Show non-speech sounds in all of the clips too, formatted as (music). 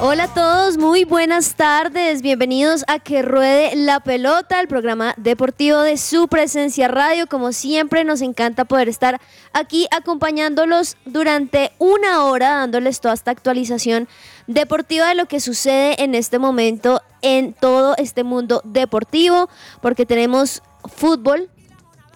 Hola a todos, muy buenas tardes. Bienvenidos a Que Ruede la Pelota, el programa deportivo de su presencia radio. Como siempre, nos encanta poder estar aquí acompañándolos durante una hora, dándoles toda esta actualización deportiva de lo que sucede en este momento en todo este mundo deportivo, porque tenemos fútbol,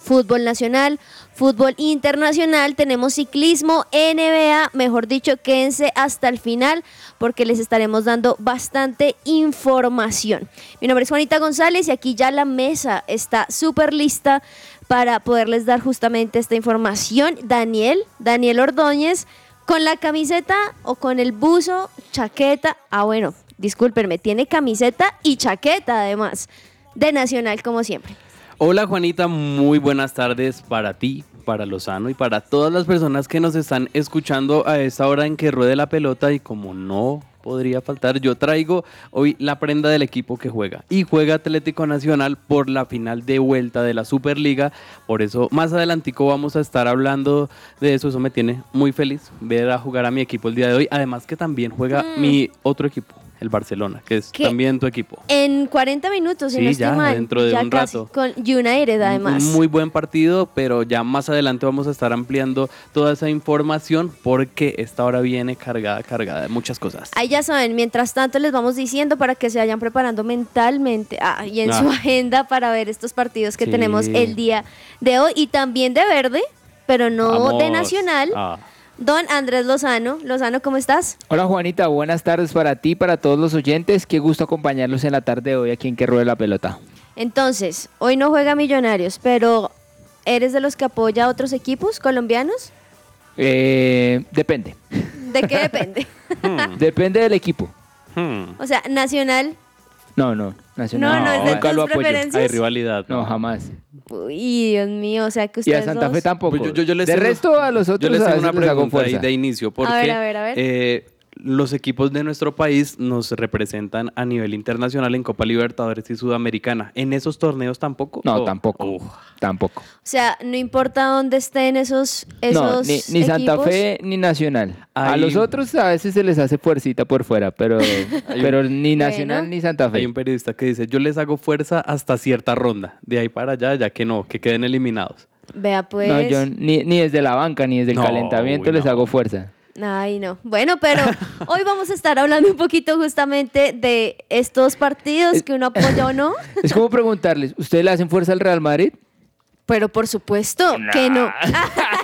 fútbol nacional, fútbol internacional, tenemos ciclismo, NBA, mejor dicho, quédense hasta el final porque les estaremos dando bastante información. Mi nombre es Juanita González y aquí ya la mesa está súper lista para poderles dar justamente esta información. Daniel, Daniel Ordóñez, con la camiseta o con el buzo, chaqueta, ah bueno, discúlpenme, tiene camiseta y chaqueta además, de Nacional como siempre. Hola Juanita, muy buenas tardes para ti, para Lozano y para todas las personas que nos están escuchando a esta hora en que ruede la pelota y como no podría faltar, yo traigo hoy la prenda del equipo que juega y juega Atlético Nacional por la final de vuelta de la Superliga, por eso más adelantico vamos a estar hablando de eso, eso me tiene muy feliz ver a jugar a mi equipo el día de hoy, además que también juega Mm. mi otro equipo. El Barcelona, que es también tu equipo. En 40 minutos, si Sí, no estoy ya, mal, dentro de ya un casi, rato. con United además. Un muy buen partido, pero ya más adelante vamos a estar ampliando toda esa información porque esta hora viene cargada, cargada de muchas cosas. Ahí ya saben, mientras tanto les vamos diciendo para que se vayan preparando mentalmente ah, y en su Ah. agenda para ver estos partidos que Sí. tenemos el día de hoy y también de verde, pero no de nacional. Ah. Don Andrés Lozano. Lozano, ¿cómo estás? Hola Juanita, buenas tardes para ti, para todos los oyentes. Qué gusto acompañarlos en la tarde de hoy aquí en Que Ruede la Pelota. Entonces, hoy no juega Millonarios, pero ¿eres de los que apoya a otros equipos colombianos? Eh, depende. ¿De qué depende? (laughs) Depende del equipo. Hmm. o sea, Nacional. No, no. Nacional. No, no es de nunca tus lo apoyo. preferencias. Hay rivalidad. No, jamás. Uy, Dios mío, o sea que Y a ustedes Santa Fe dos- tampoco. Pues yo- yo- yo les de resto a los Yo otros les a tengo veces una les hago pregunta ahí de inicio, porque ver, a ver, a ver. eh, los equipos de nuestro país nos representan a nivel internacional en Copa Libertadores y Sudamericana. ¿En esos torneos tampoco? No, Oh, tampoco. uf. Tampoco. O sea, no importa dónde estén esos, esos no, ni, ni Santa equipos. Fe ni Nacional. A los otros a veces se les hace fuercita por fuera, pero, (laughs) pero ni Nacional Bueno. ni Santa Fe. Hay un periodista que dice, yo les hago fuerza hasta cierta ronda. De ahí para allá, ya que no, que queden eliminados. Vea pues. No, yo ni, ni desde la banca ni desde el No, calentamiento uy, les no. hago fuerza. Ay, no. Bueno, pero hoy vamos a estar hablando un poquito justamente de estos partidos que uno apoya o no. (laughs) Es como preguntarles, ¿ustedes le hacen fuerza al Real Madrid? Pero por supuesto que no.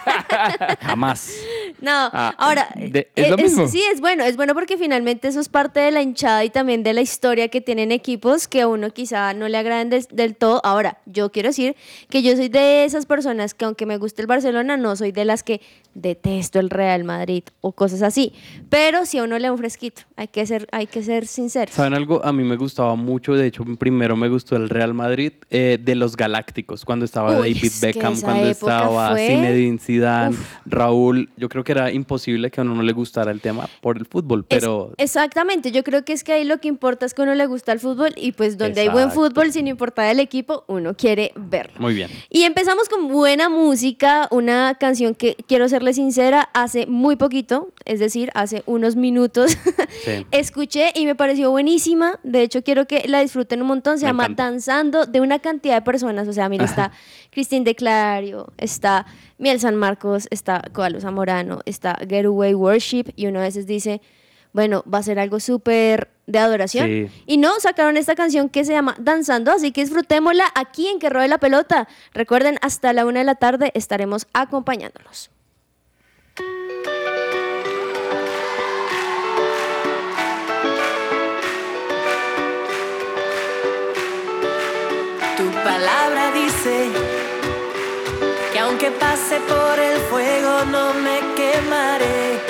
(laughs) Jamás. No, Ah, ahora, de- es lo eh, mismo. sí, es bueno, es bueno porque finalmente eso es parte de la hinchada y también de la historia que tienen equipos que a uno quizá no le agraden del, del todo. Ahora, yo quiero decir que yo soy de esas personas que aunque me guste el Barcelona, no soy de las que detesto el Real Madrid o cosas así. Pero si a uno le da un fresquito, hay que ser, hay que ser sinceros. ¿Saben algo? A mí me gustaba mucho, de hecho, primero me gustó el Real Madrid eh, de los Galácticos, cuando estaba Uy, David es Beckham, cuando estaba fue- Zinedine Zidane, Uf. Raúl. Yo creo que era imposible que a uno no le gustara el tema por el fútbol, Es- pero exactamente, yo creo que es que ahí lo que importa es que a uno le gusta el fútbol y pues donde hay buen fútbol, sin importar el equipo, uno quiere verlo. muy bien. Y empezamos con buena música, una canción que quiero serle sincera, hace muy poquito, es decir, hace unos minutos, (laughs) Sí. escuché y me pareció buenísima. De hecho, quiero que la disfruten un montón. Se Me llama encanta. Danzando de una cantidad de personas. O sea, mira, está (laughs) Cristín de Clario, está Miel San Marcos, está Coalo Zamorano, está Getaway Worship y uno a veces dice, bueno, va a ser algo súper de adoración. Sí. Y no, sacaron esta canción que se llama Danzando, así que disfrutémosla aquí en Que Rode la Pelota. Recuerden, hasta la una de la tarde estaremos acompañándolos. Tu palabra dice pase por el fuego no me quemaré.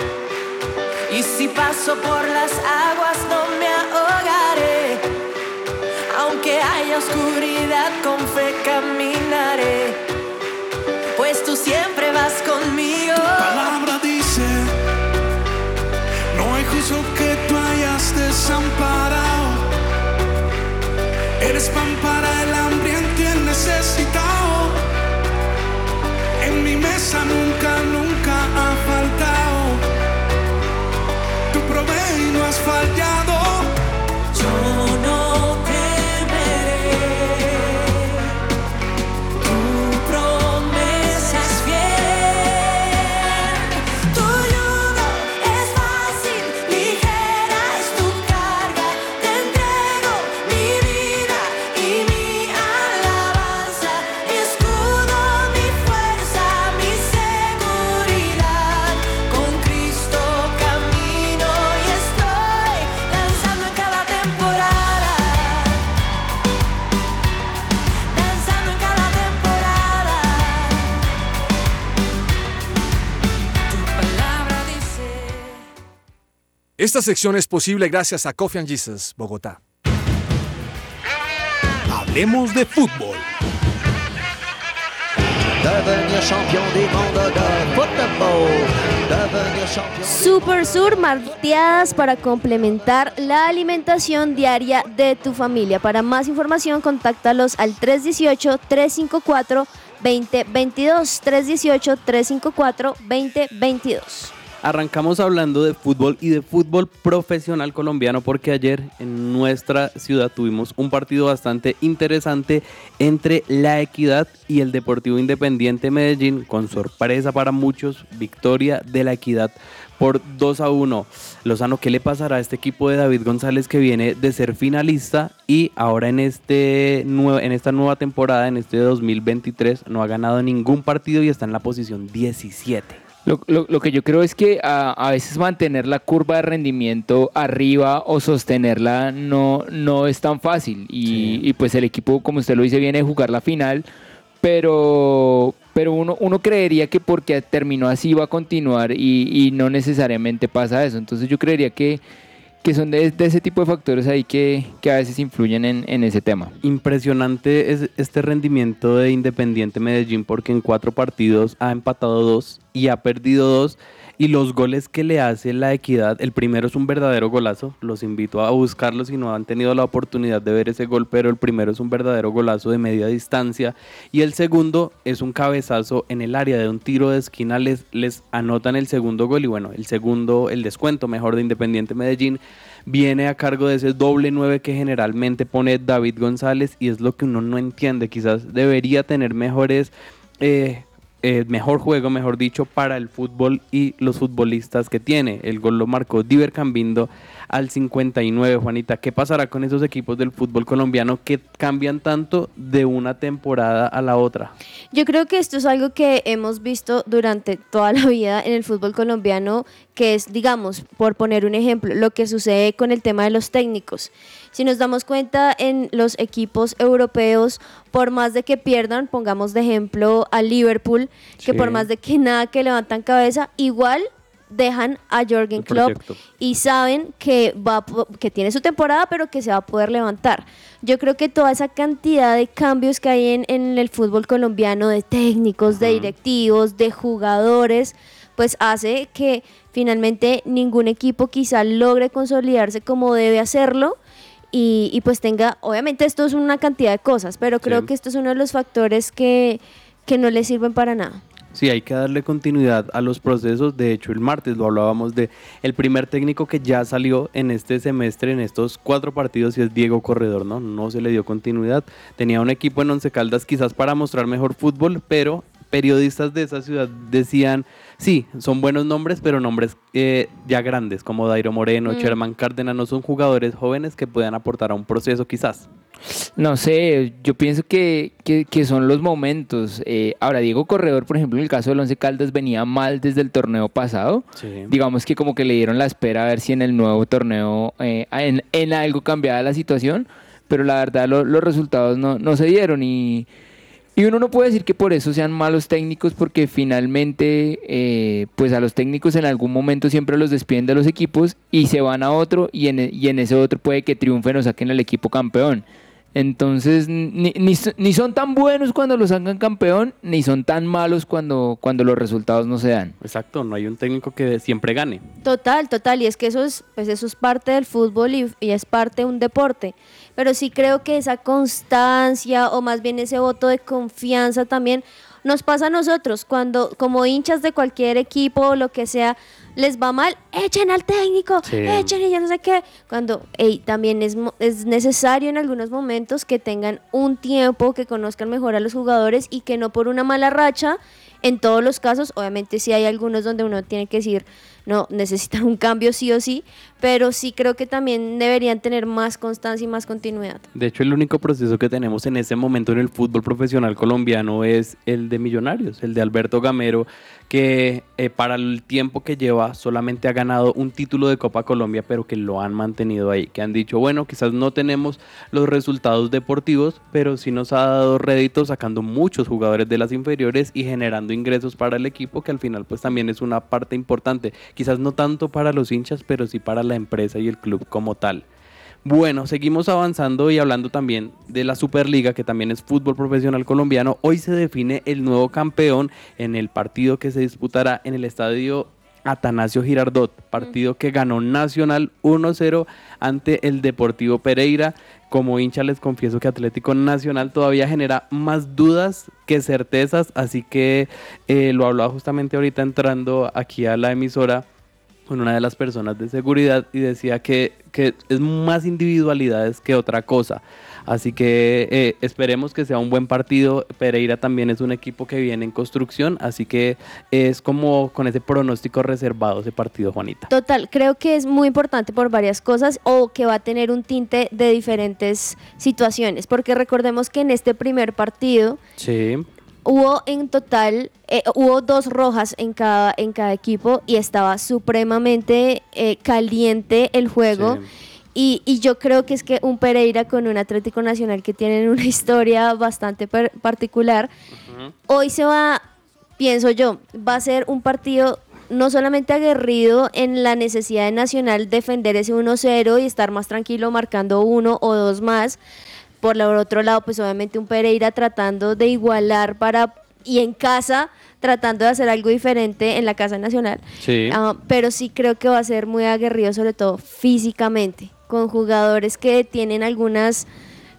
Y si paso por las aguas no me ahogaré. Aunque haya oscuridad con fe caminaré, Esta sección es posible gracias a Coffee and Jesus, Bogotá. Hablemos de fútbol. Devenir champion du monde de football. Devenir champion. Super Sur malteadas para complementar la alimentación diaria de tu familia. Para más información, contáctalos al 318-354-2022. 318-354-2022. Arrancamos hablando de fútbol y de fútbol profesional colombiano porque ayer en nuestra ciudad tuvimos un partido bastante interesante entre La Equidad y el Deportivo Independiente Medellín con sorpresa para muchos, victoria de La Equidad por 2 a 1. Lozano, ¿qué le pasará a este equipo de David González que viene de ser finalista y ahora en, este en esta nueva temporada, en este 2023, no ha ganado ningún partido y está en la posición 17? Lo, lo- lo que yo creo es que a, a veces mantener la curva de rendimiento arriba o sostenerla no, no es tan fácil. Y, y pues el equipo, como usted lo dice, viene a jugar la final, pero, pero uno, uno creería que porque terminó así va a continuar y, y no necesariamente pasa eso. Entonces yo creería que, que son de, ese tipo de factores ahí que, que a veces influyen en, en ese tema. Impresionante es este rendimiento de Independiente Medellín porque en cuatro partidos ha empatado dos y ha perdido dos. Y los goles que le hace la equidad, el primero es un verdadero golazo, los invito a buscarlo si no han tenido la oportunidad de ver ese gol, pero el primero es un verdadero golazo de media distancia y el segundo es un cabezazo en el área de un tiro de esquina, les, les anotan el segundo gol y bueno, el segundo, el descuento mejor de Independiente Medellín viene a cargo de ese doble 9 que generalmente pone David González y es lo que uno no entiende. Quizás debería tener mejores, eh, eh, mejor juego, mejor dicho, para el fútbol y los futbolistas que tiene. El gol lo marcó Diver Cambindo al 59, Juanita. ¿Qué pasará con esos equipos del fútbol colombiano que cambian tanto de una temporada a la otra? Yo creo que esto es algo que hemos visto durante toda la vida en el fútbol colombiano, que es, digamos, por poner un ejemplo, lo que sucede con el tema de los técnicos. Si nos damos cuenta en los equipos europeos, por más de que pierdan, pongamos de ejemplo a Liverpool, que Sí. por más de que nada que levantan cabeza, igual dejan a Jürgen El Klopp y saben que va que tiene su temporada pero que se va a poder levantar. Yo creo que toda esa cantidad de cambios que hay en, en el fútbol colombiano de técnicos, de directivos, de jugadores, pues hace que finalmente ningún equipo quizá logre consolidarse como debe hacerlo y, y pues tenga, obviamente esto es una cantidad de cosas, pero creo Sí. que esto es uno de los factores que, que no le sirven para nada. Sí, hay que darle continuidad a los procesos. De hecho, el martes lo hablábamos de el primer técnico que ya salió en este semestre, en estos cuatro partidos, y es Diego Corredor, ¿no? No se le dio continuidad. Tenía un equipo en Once Caldas quizás para mostrar mejor fútbol, pero periodistas de esa ciudad decían, sí, son buenos nombres, pero nombres eh, ya grandes, como Dairo Moreno, Mm. Sherman Cárdenas, no son jugadores jóvenes que puedan aportar a un proceso quizás. No sé, yo pienso que, que- que son los momentos. Eh, ahora, Diego Corredor, por ejemplo, en el caso del Once Caldas venía mal desde el torneo pasado. Digamos que como que le dieron la espera a ver si en el nuevo torneo eh, en, en algo cambiaba la situación, pero la verdad lo- los resultados no, no se dieron y, y uno no puede decir que por eso sean malos técnicos porque finalmente eh, pues a los técnicos en algún momento siempre los despiden de los equipos y se van a otro y en, e- y en ese otro puede que triunfen o saquen el equipo campeón. Entonces, ni, ni, ni, son tan buenos cuando los sacan campeón, ni son tan malos cuando, cuando los resultados no se dan. Exacto, no hay un técnico que siempre gane. Total, total, y es que eso es, pues eso es parte del fútbol y, y es parte de un deporte. Pero sí creo que esa constancia o más bien ese voto de confianza también nos pasa a nosotros cuando como hinchas de cualquier equipo o lo que sea, les va mal, echen al técnico, echen y ya no sé qué. Cuando también es, es necesario en algunos momentos que tengan un tiempo, que conozcan mejor a los jugadores y que no por una mala racha, en todos los casos, obviamente sí hay algunos donde uno tiene que decir, no, necesitan un cambio sí o sí, pero sí creo que también deberían tener más constancia y más continuidad. De hecho, el único proceso que tenemos en este momento en el fútbol profesional colombiano es el de Millonarios, el de Alberto Gamero, que eh, para el tiempo que lleva solamente ha ganado un título de Copa Colombia, pero que lo han mantenido ahí, que han dicho, bueno, quizás no tenemos los resultados deportivos, pero sí nos ha dado rédito sacando muchos jugadores de las inferiores y generando ingresos para el equipo, que al final pues también es una parte importante, quizás no tanto para los hinchas, pero sí para la empresa y el club como tal. Bueno, seguimos avanzando y hablando también de la Superliga, que también es fútbol profesional colombiano. Hoy se define el nuevo campeón en el partido que se disputará en el estadio Atanasio Girardot, partido que ganó Nacional 1-0 ante el Deportivo Pereira. Como hincha les confieso que Atlético Nacional todavía genera más dudas que certezas, así que eh, lo hablaba justamente ahorita entrando aquí a la emisora con una de las personas de seguridad y decía que, que es más individualidades que otra cosa. Así que eh, esperemos que sea un buen partido. Pereira también es un equipo que viene en construcción, así que es como con ese pronóstico reservado ese partido, Juanita. Total, creo que es muy importante por varias cosas o que va a tener un tinte de diferentes situaciones, porque recordemos que en este primer partido sí hubo en total, eh, hubo dos rojas en cada, en cada equipo y estaba supremamente eh, caliente el juego. Y, y, yo creo que es que un Pereira con un Atlético Nacional que tienen una (laughs) historia bastante particular, hoy se va, pienso yo, va a ser un partido no solamente aguerrido en la necesidad de Nacional defender ese 1-0 y estar más tranquilo marcando uno o dos más, por el otro lado, pues obviamente un Pereira tratando de igualar para y en casa tratando de hacer algo diferente en la Casa Nacional. Sí. Ah, pero sí creo que va a ser muy aguerrido, sobre todo físicamente, con jugadores que tienen algunas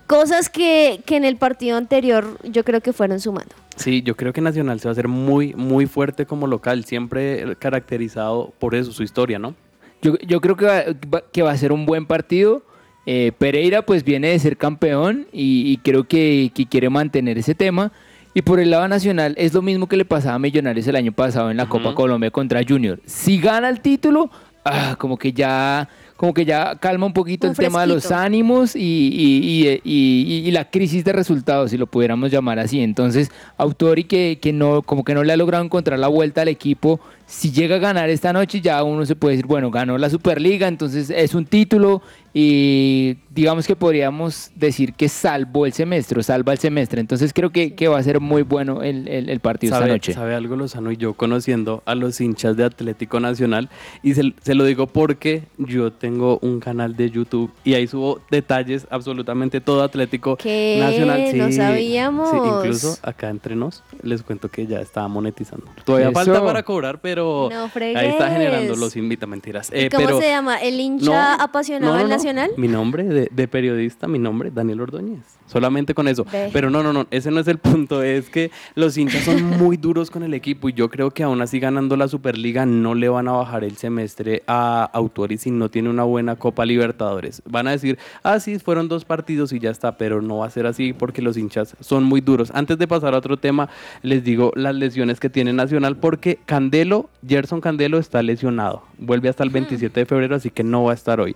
cosas que, que en el partido anterior yo creo que fueron sumando. Sí, yo creo que Nacional se va a hacer muy, muy fuerte como local, siempre caracterizado por eso, su historia, ¿no? Yo, yo creo que va, que va a ser un buen partido eh, Pereira pues viene de ser campeón y, creo que, quiere mantener ese tema. Y por el lado nacional es lo mismo que le pasaba a Millonarios el año pasado en la Copa Colombia contra Junior. Si gana el título, ah, como que ya como que ya calma un poquito el tema de los ánimos y, la crisis de resultados, si lo pudiéramos llamar así. Entonces, Autori que, que no, como que no le ha logrado encontrar la vuelta al equipo, si llega a ganar esta noche, ya uno se puede decir, bueno, ganó la Superliga, entonces es un título y digamos que podríamos decir que salvó el semestre, salva el semestre. Entonces creo que, que va a ser muy bueno el, el, partido esta noche. ¿Sabe algo, Lozano? Y yo conociendo a los hinchas de Atlético Nacional, y se, se, lo digo porque yo tengo un canal de YouTube y ahí subo detalles, absolutamente todo Atlético Nacional. Sí, no sabíamos. Sí, incluso acá entre nos les cuento que ya estaba monetizando. Todavía falta para cobrar, pero ahí está generando los invita, mentiras. Eh, ¿Cómo se llama? ¿El hincha apasionado del Nacional? Mi nombre de, de periodista, mi nombre, Daniel Ordóñez. Solamente con eso. Pero no, no, no, ese no es el punto. Es que los hinchas son muy duros con el equipo y yo creo que aún así ganando la Superliga no le van a bajar el semestre a Autori si no tiene una buena Copa Libertadores. Van a decir, ah, sí, fueron dos partidos y ya está, pero no va a ser así porque los hinchas son muy duros. Antes de pasar a otro tema, les digo las lesiones que tiene Nacional porque Candelo, Gerson Candelo está lesionado. Vuelve hasta el 27 de febrero, así que no va a estar hoy.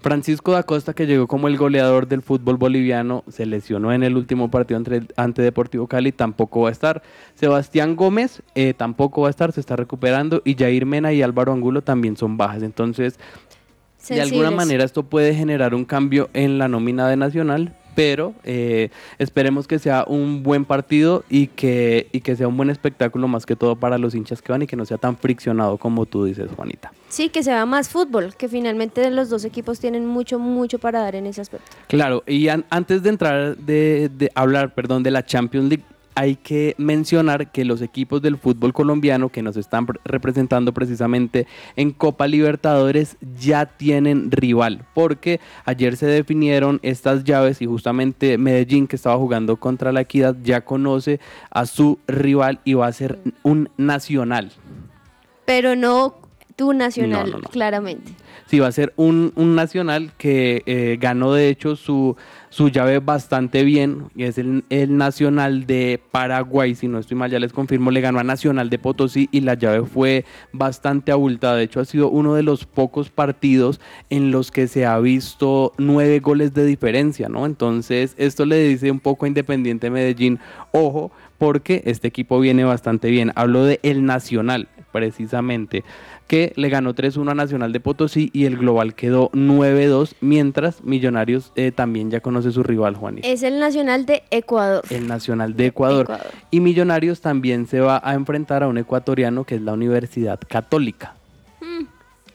Francisco da Costa, que llegó como el goleador del fútbol boliviano, se lesionó en el último partido entre, ante Deportivo Cali, tampoco va a estar. Sebastián Gómez eh, tampoco va a estar, se está recuperando. Y Jair Mena y Álvaro Angulo también son bajas. Entonces, de alguna manera esto puede generar un cambio en la nómina de Nacional, pero eh, esperemos que sea un buen partido y que, y que sea un buen espectáculo más que todo para los hinchas que van y que no sea tan friccionado como tú dices, Juanita. Sí, que se vea más fútbol, que finalmente los dos equipos tienen mucho, mucho para dar en ese aspecto. Claro, y antes de entrar, de, de hablar, perdón, de la Champions League, hay que mencionar que los equipos del fútbol colombiano que nos están representando precisamente en Copa Libertadores ya tienen rival, porque ayer se definieron estas llaves y justamente Medellín que estaba jugando contra la Equidad ya conoce a su rival y va a ser un nacional. Pero no tu nacional, claramente. Sí, va a ser un, nacional que eh, ganó de hecho su su llave bastante bien, y es el, Nacional de Paraguay, si no estoy mal, ya les confirmo, le ganó a Nacional de Potosí y la llave fue bastante abultada. De hecho, ha sido uno de los pocos partidos en los que se ha visto nueve goles de diferencia, ¿no? Entonces, esto le dice un poco a Independiente Medellín, ojo, porque este equipo viene bastante bien. Hablo de el Nacional, precisamente que le ganó 3-1 a Nacional de Potosí y el global quedó 9-2, mientras Millonarios eh, también ya conoce su rival, Juan. Es el Nacional de Ecuador. El Nacional de Ecuador. Y Millonarios también se va a enfrentar a un ecuatoriano que es la Universidad Católica. Hmm.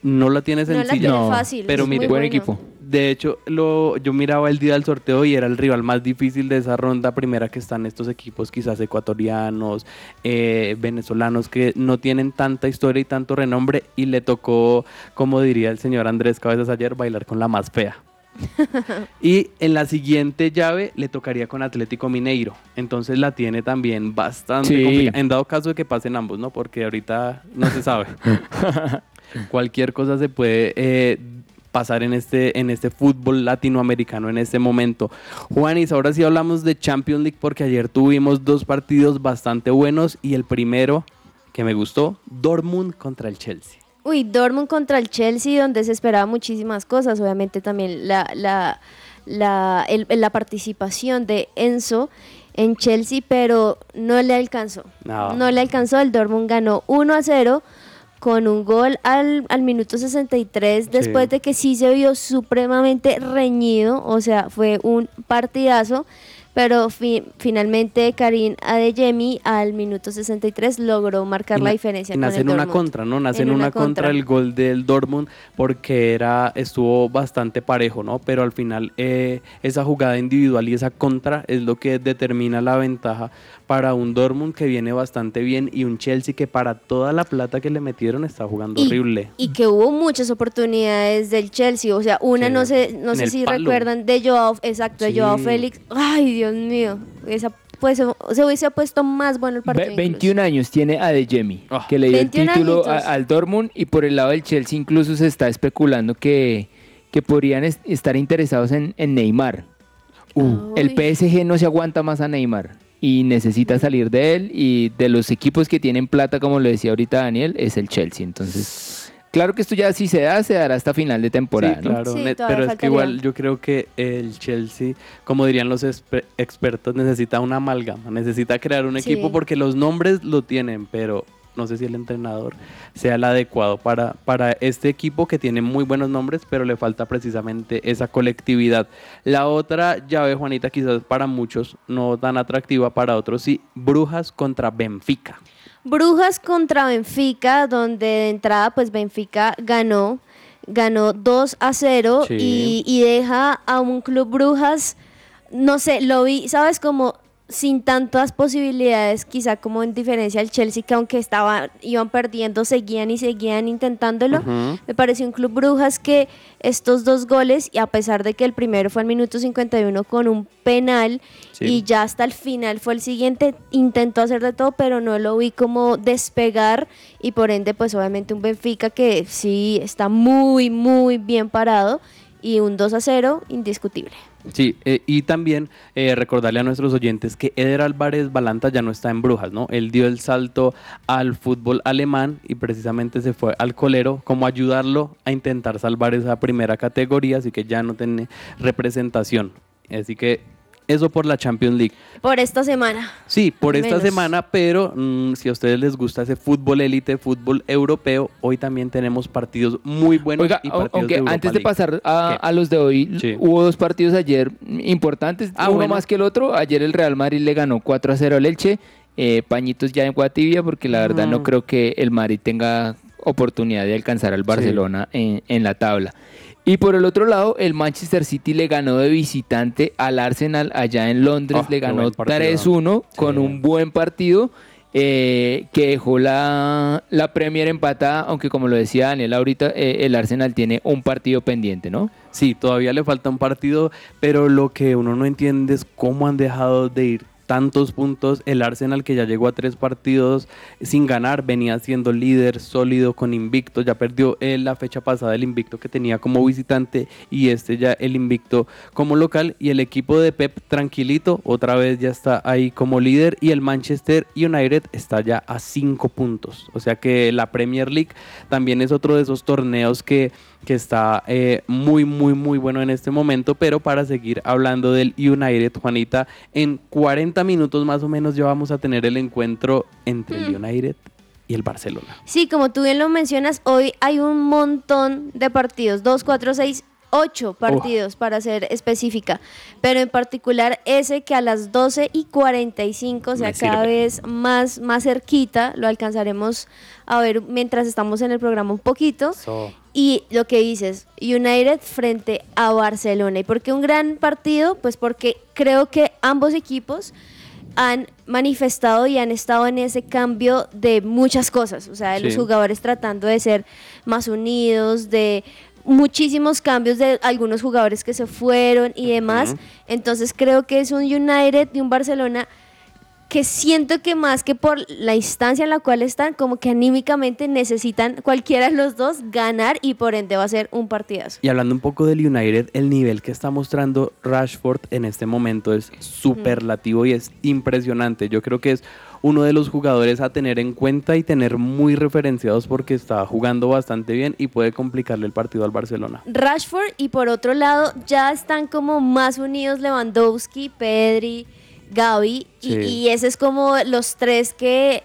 No la tiene sencilla, no fácil, pero mi buen equipo. De hecho, lo, yo miraba el día del sorteo y era el rival más difícil de esa ronda primera que están estos equipos, quizás ecuatorianos, eh, venezolanos, que no tienen tanta historia y tanto renombre. Y le tocó, como diría el señor Andrés Cabezas ayer, bailar con la más fea. (laughs) y en la siguiente llave le tocaría con Atlético Mineiro. Entonces la tiene también bastante complicada. En dado caso de que pasen ambos, ¿no? Porque ahorita no se sabe. (laughs) Cualquier cosa se puede eh, pasar en este, en este fútbol latinoamericano en este momento. Juanis, ahora sí hablamos de Champions League porque ayer tuvimos dos partidos bastante buenos y el primero que me gustó, Dortmund contra el Chelsea. Uy, Dortmund contra el Chelsea, donde se esperaba muchísimas cosas, obviamente también la, la, la, la participación de Enzo en Chelsea, pero no le alcanzó. No. no le alcanzó, el Dortmund ganó 1 a 0 con un gol al, al minuto 63, después de que sí se vio supremamente reñido, o sea, fue un partidazo pero finalmente Karim Adeyemi al minuto 63 logró marcar la diferencia. Nace en una contra, ¿no? Nace en, una, contra. el gol del Dortmund porque era estuvo bastante parejo, ¿no? Pero al final eh, esa jugada individual y esa contra es lo que determina la ventaja para un Dortmund que viene bastante bien y un Chelsea que para toda la plata que le metieron está jugando horrible. Y que hubo muchas oportunidades del Chelsea, o sea, una no sé, no sé si recuerdan de Joao, exacto, de Joao Félix. Ay, Dios Dios mío, esa pues se hubiese puesto más bueno el partido. 21 años tiene Adeyemi, ah. que le dio el título al Dortmund y por el lado del Chelsea incluso se está especulando que, que podrían estar interesados en, Neymar. Uh, el PSG no se aguanta más a Neymar y necesita salir de él y de los equipos que tienen plata, como lo decía ahorita Daniel, es el Chelsea. Entonces Claro que esto ya si se da, se dará hasta final de temporada. claro, pero es que igual yo creo que el Chelsea, como dirían los expertos, necesita una amalgama, necesita crear un equipo porque los nombres lo tienen, pero no sé si el entrenador sea el adecuado para, para este equipo que tiene muy buenos nombres, pero le falta precisamente esa colectividad. La otra llave, Juanita, quizás para muchos no tan atractiva, para otros sí, Brujas contra Benfica. Brujas contra Benfica, donde de entrada pues Benfica ganó, ganó 2 a 0 y, y, deja a un club Brujas, no sé, lo vi, ¿sabes? Como sin tantas posibilidades, quizá como en diferencia al Chelsea, que aunque estaba, iban perdiendo, seguían y seguían intentándolo. Me pareció un club Brujas que estos dos goles, y a pesar de que el primero fue al minuto 51 con un penal, y ya hasta el final fue el siguiente, intentó hacer de todo, pero no lo vi como despegar, y por ende, pues obviamente un Benfica que sí está muy, muy bien parado, y un 2 a 0 indiscutible. Sí, eh, y también eh, recordarle a nuestros oyentes que Eder Álvarez Balanta ya no está en Brujas, ¿no? Él dio el salto al fútbol alemán y precisamente se fue al colero como ayudarlo a intentar salvar esa primera categoría, así que ya no tiene representación. Así que Eso por la Champions League. Por esta semana. Sí, por Al esta menos. semana, pero mm, si a ustedes les gusta ese fútbol élite, fútbol europeo, hoy también tenemos partidos muy buenos Oiga, y partidos aunque de Europa antes de League. pasar a, los de hoy, Sí. hubo dos partidos ayer importantes, Ah, uno bueno. más que el otro. Ayer el Real Madrid le ganó 4 a 0 al Elche, eh, pañitos ya en Guatibia, porque la verdad no Mm. creo que el Madrid tenga oportunidad de alcanzar al Barcelona en, en la tabla. Y por el otro lado, el Manchester City le ganó de visitante al Arsenal allá en Londres, Ah, le ganó buen partido. 3-1 con Sí. un buen partido eh, que dejó la, la Premier empatada, aunque como lo decía Daniel ahorita, eh, el Arsenal tiene un partido pendiente, ¿no? Sí, todavía le falta un partido, pero lo que uno no entiende es cómo han dejado de ir tantos puntos. El Arsenal que ya llegó a tres partidos sin ganar, venía siendo líder sólido con invicto, ya perdió eh, la fecha pasada el invicto que tenía como visitante y este ya el invicto como local y el equipo de Pep tranquilito, otra vez ya está ahí como líder y el Manchester United está ya a cinco puntos. O sea que la Premier League también es otro de esos torneos que que está eh, muy, muy, muy bueno en este momento. Pero para seguir hablando del United, Juanita, en 40 minutos más o menos ya vamos a tener el encuentro entre el United y el Barcelona. Sí, como tú bien lo mencionas, hoy hay un montón de partidos, 2, 4, 6, 8 partidos para ser específica, pero en particular ese que a las 12 y 45, o sea, Me cada sirve. vez más, más cerquita, lo alcanzaremos a ver mientras estamos en el programa un poquito. Y lo que dices, United frente a Barcelona. ¿Y por qué un gran partido? Pues porque creo que ambos equipos han manifestado y han estado en ese cambio de muchas cosas. O sea, de los jugadores tratando de ser más unidos, de muchísimos cambios de algunos jugadores que se fueron y demás. Entonces creo que es un United y un Barcelona que siento que más que por la instancia en la cual están, como que anímicamente necesitan cualquiera de los dos ganar y por ende va a ser un partidazo. Y hablando un poco del United, el nivel que está mostrando Rashford en este momento es superlativo y es impresionante. Yo creo que es uno de los jugadores a tener en cuenta y tener muy referenciados porque está jugando bastante bien y puede complicarle el partido al Barcelona. Rashford y por otro lado ya están como más unidos Lewandowski, Pedri, Gaby y, Sí. y ese es como los tres que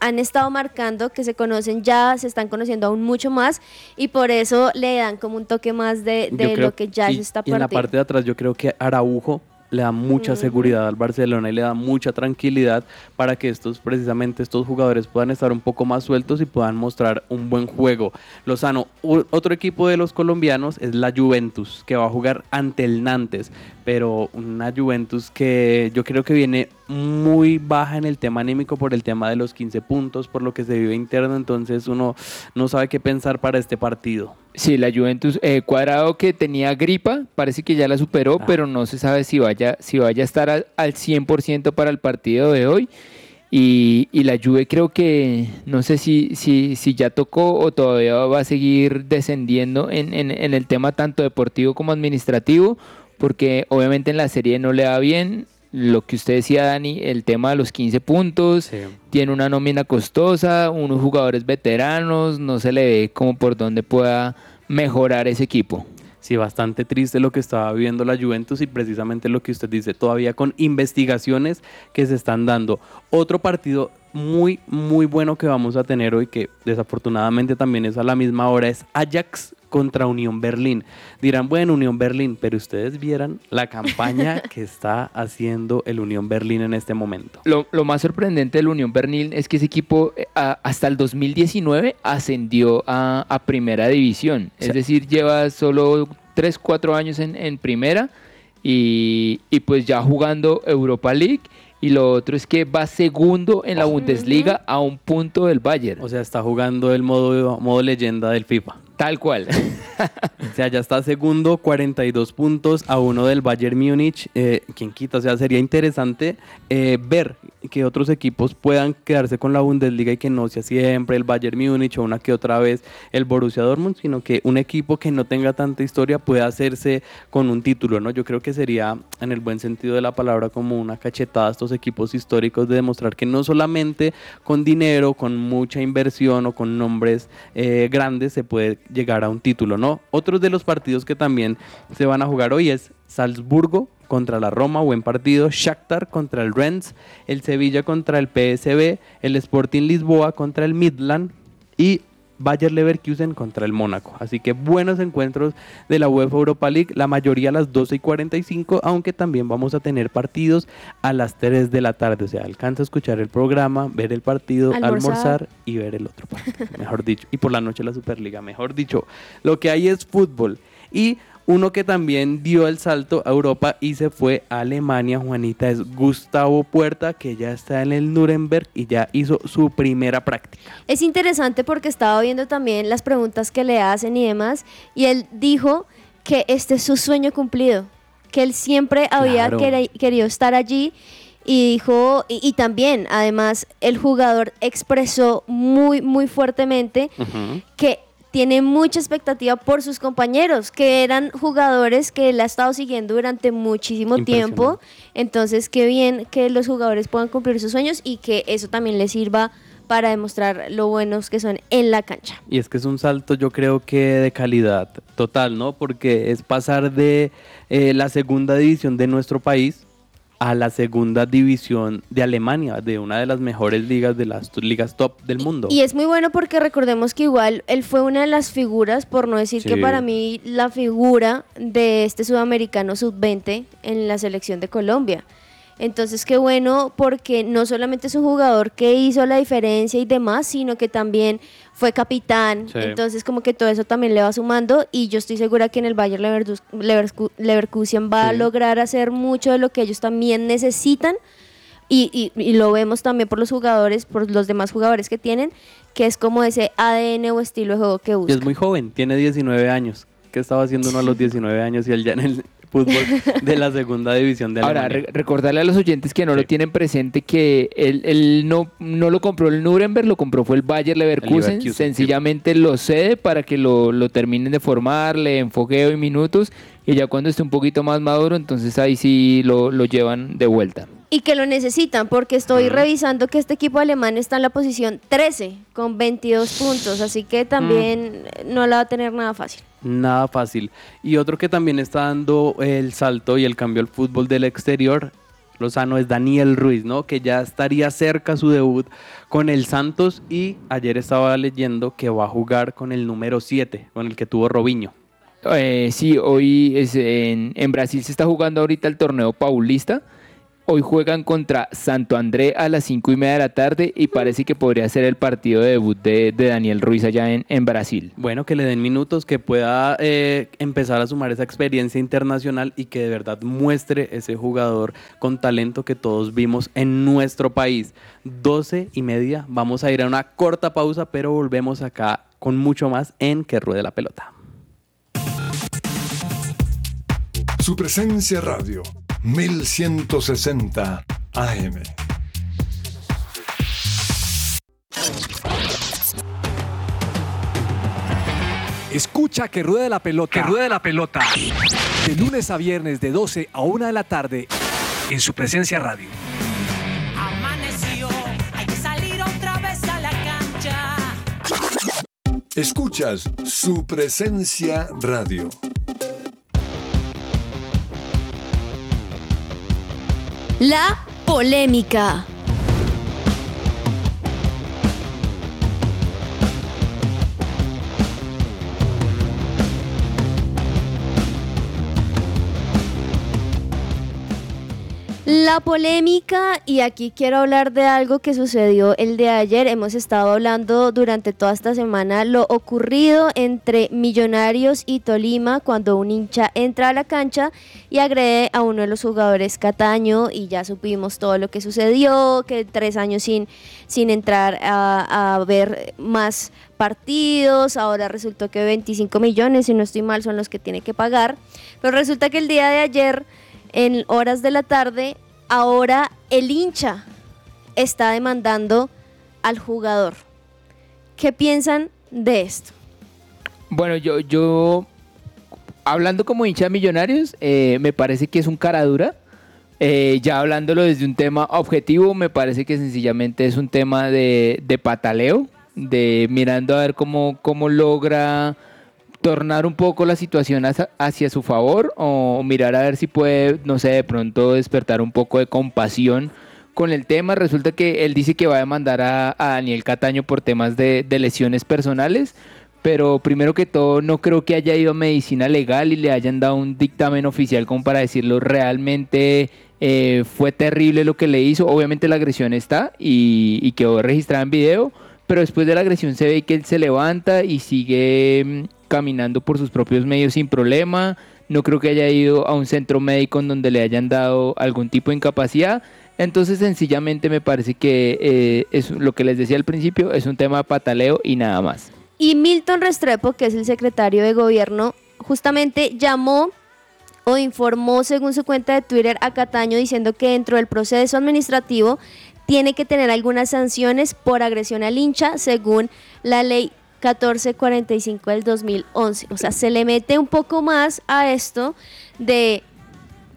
han estado marcando, que se conocen ya, se están conociendo aún mucho más y por eso le dan como un toque más de, Yo de creo- lo que ya y, es esta y en la parte de atrás yo creo que Araujo le da mucha seguridad al Barcelona y le da mucha tranquilidad para que estos precisamente estos jugadores puedan estar un poco más sueltos y puedan mostrar un buen juego. Lozano, otro equipo de los colombianos es la Juventus que va a jugar ante el Nantes, pero una Juventus que yo creo que viene muy baja en el tema anímico por el tema de los 15 puntos, por lo que se vive interno, entonces uno no sabe qué pensar para este partido. Sí, la Juventus, eh, cuadrado que tenía gripa, parece que ya la superó, Ah. pero no se sabe si vaya, si vaya a estar al, al 100% para el partido de hoy. Y, y la Juve creo que no sé si, si, si ya tocó o todavía va a seguir descendiendo en, en- en el tema tanto deportivo como administrativo, porque obviamente en la serie no le va bien. Lo que usted decía, Dani, el tema de los 15 puntos, tiene una nómina costosa, unos jugadores veteranos, no se le ve como por dónde pueda mejorar ese equipo. Sí, bastante triste lo que estaba viviendo la Juventus y precisamente lo que usted dice, todavía con investigaciones que se están dando. Otro partido muy, muy bueno que vamos a tener hoy, que desafortunadamente también es a la misma hora, es Ajax contra Unión Berlín. Dirán, bueno, Unión Berlín, pero ustedes vieran la campaña (laughs) que está haciendo el Unión Berlín en este momento. Lo, lo más sorprendente del Unión Berlín es que ese equipo eh, a- hasta el 2019 ascendió a, a primera división. Es Sí. decir, lleva solo 3, 4 años en, en primera y, y pues ya jugando Europa League. Y lo otro es que va segundo en la Bundesliga a un punto del Bayern. O sea, está jugando el modo, modo leyenda del FIFA. Tal cual. (laughs) O sea, ya está segundo, 42 puntos a uno del Bayern Múnich. Eh, ¿Quién quita? O sea, sería interesante eh, ver que otros equipos puedan quedarse con la Bundesliga y que no sea siempre el Bayern Múnich o una que otra vez el Borussia Dortmund, sino que un equipo que no tenga tanta historia pueda hacerse con un título, ¿no? Yo creo que sería, en el buen sentido de la palabra, como una cachetada a estos equipos históricos de demostrar que no solamente con dinero, con mucha inversión o con nombres eh, grandes se puede llegar a un título, ¿no? Otros de los partidos que también se van a jugar hoy es Salzburgo contra la Roma, buen partido. Shakhtar contra el Rennes. El Sevilla contra el PSB. El Sporting Lisboa contra el Midland. Y Bayer Leverkusen contra el Mónaco. Así que buenos encuentros de la UEFA Europa League, la mayoría a las 12 y 45, aunque también vamos a tener partidos a las 3 de la tarde. O sea, alcanza a escuchar el programa, ver el partido, Almorzar. almorzar y ver el otro partido, mejor dicho. Y por la noche la Superliga, mejor dicho. Lo que hay es fútbol. Y uno que también dio el salto a Europa y se fue a Alemania, Juanita, es Gustavo Puerta, que ya está en el Nuremberg y ya hizo su primera práctica. Es interesante porque estaba viendo también las preguntas que le hacen y demás, y él dijo que este es su sueño cumplido, que él siempre había Claro. querido estar allí y dijo, y, y también, además, el jugador expresó muy, muy fuertemente que tiene mucha expectativa por sus compañeros, que eran jugadores que él ha estado siguiendo durante muchísimo tiempo. Entonces, qué bien que los jugadores puedan cumplir sus sueños y que eso también les sirva para demostrar lo buenos que son en la cancha. Y es que es un salto yo creo que de calidad total, ¿no? Porque es pasar de eh, la segunda división de nuestro país a la segunda división de Alemania, de una de las mejores ligas, de las ligas top del mundo. Y es muy bueno porque recordemos que igual él fue una de las figuras, por no decir que para mí la figura de este sudamericano sub-20 en la selección de Colombia. Entonces qué bueno porque no solamente es un jugador que hizo la diferencia y demás, sino que también fue capitán. Sí. Entonces como que todo eso también le va sumando y yo estoy segura que en el Bayer Leverkus- Leverku- Leverkusen va a lograr hacer mucho de lo que ellos también necesitan y, y- y lo vemos también por los jugadores, por los demás jugadores que tienen, que es como ese ADN o estilo de juego que Y buscan. es muy joven, tiene 19 años. ¿Qué estaba haciendo uno a los (laughs) 19 años y él ya en el fútbol (laughs) de la segunda división de Ahora, Alemania? re- recordarle a los oyentes que no lo tienen presente que él, él no, no lo compró el Nuremberg, lo compró fue el Bayer Leverkusen. Leverkusen, sí. sencillamente lo cede para que lo, lo terminen de formar, le enfoqueo y minutos. Y ya cuando esté un poquito más maduro, entonces ahí sí lo, lo llevan de vuelta. Y que lo necesitan, porque estoy revisando que este equipo alemán está en la posición 13 con 22 puntos, así que también no la va a tener nada fácil. Nada fácil. Y otro que también está dando el salto y el cambio al fútbol del exterior, Lozano, es Daniel Ruiz, ¿no? Que ya estaría cerca su debut con el Santos y ayer estaba leyendo que va a jugar con el número 7, con el que tuvo Robinho. Eh, sí, hoy es en, en Brasil se está jugando ahorita el torneo paulista. Hoy juegan contra Santo André a las 5 y media de la tarde y parece que podría ser el partido de debut de, de Daniel Ruiz allá en, en Brasil. Bueno, que le den minutos, que pueda eh, empezar a sumar esa experiencia internacional y que de verdad muestre ese jugador con talento que todos vimos en nuestro país. 12 y media, vamos a ir a una corta pausa, pero volvemos acá con mucho más en Que Ruede la Pelota. Su presencia radio, 1160 AM. Escucha que ruede la pelota. Que ruede la pelota. De lunes a viernes de 12 a 1 de la tarde en su presencia radio. Amaneció, hay que salir otra vez a la cancha. Escuchas su presencia radio. La polémica. La polémica, y aquí quiero hablar de algo que sucedió el de ayer. Hemos estado hablando durante toda esta semana lo ocurrido entre Millonarios y Tolima cuando un hincha entra a la cancha y agrede a uno de los jugadores Cataño y ya supimos todo lo que sucedió, que tres años sin, sin entrar a, a ver más partidos, ahora resultó que 25 millones, si no estoy mal, son los que tiene que pagar, pero resulta que el día de ayer en horas de la tarde, ahora el hincha está demandando al jugador. ¿Qué piensan de esto? Bueno, yo, yo hablando como hincha de millonarios, eh, me parece que es un cara dura. Eh, ya hablándolo desde un tema objetivo, me parece que sencillamente es un tema de, de pataleo, de mirando a ver cómo, cómo logra tornar un poco la situación hacia, su favor o mirar a ver si puede, no sé, de pronto despertar un poco de compasión con el tema. Resulta que él dice que va a demandar a, Daniel Cataño por temas de, de lesiones personales pero primero que todo no creo que haya ido a medicina legal y le hayan dado un dictamen oficial como para decirlo realmente eh, fue terrible lo que le hizo. Obviamente la agresión está y, y, quedó registrada en video, pero después de la agresión se ve que él se levanta y sigue mm, caminando por sus propios medios sin problema. No creo que haya ido a un centro médico en donde le hayan dado algún tipo de incapacidad. Entonces sencillamente me parece que eh, es lo que les decía al principio, es un tema de pataleo y nada más. Y Milton Restrepo, que es el secretario de gobierno, justamente llamó o informó según su cuenta de Twitter a Cataño diciendo que dentro del proceso administrativo tiene que tener algunas sanciones por agresión al hincha según la ley 1445 del 2011. O sea, se le mete un poco más a esto de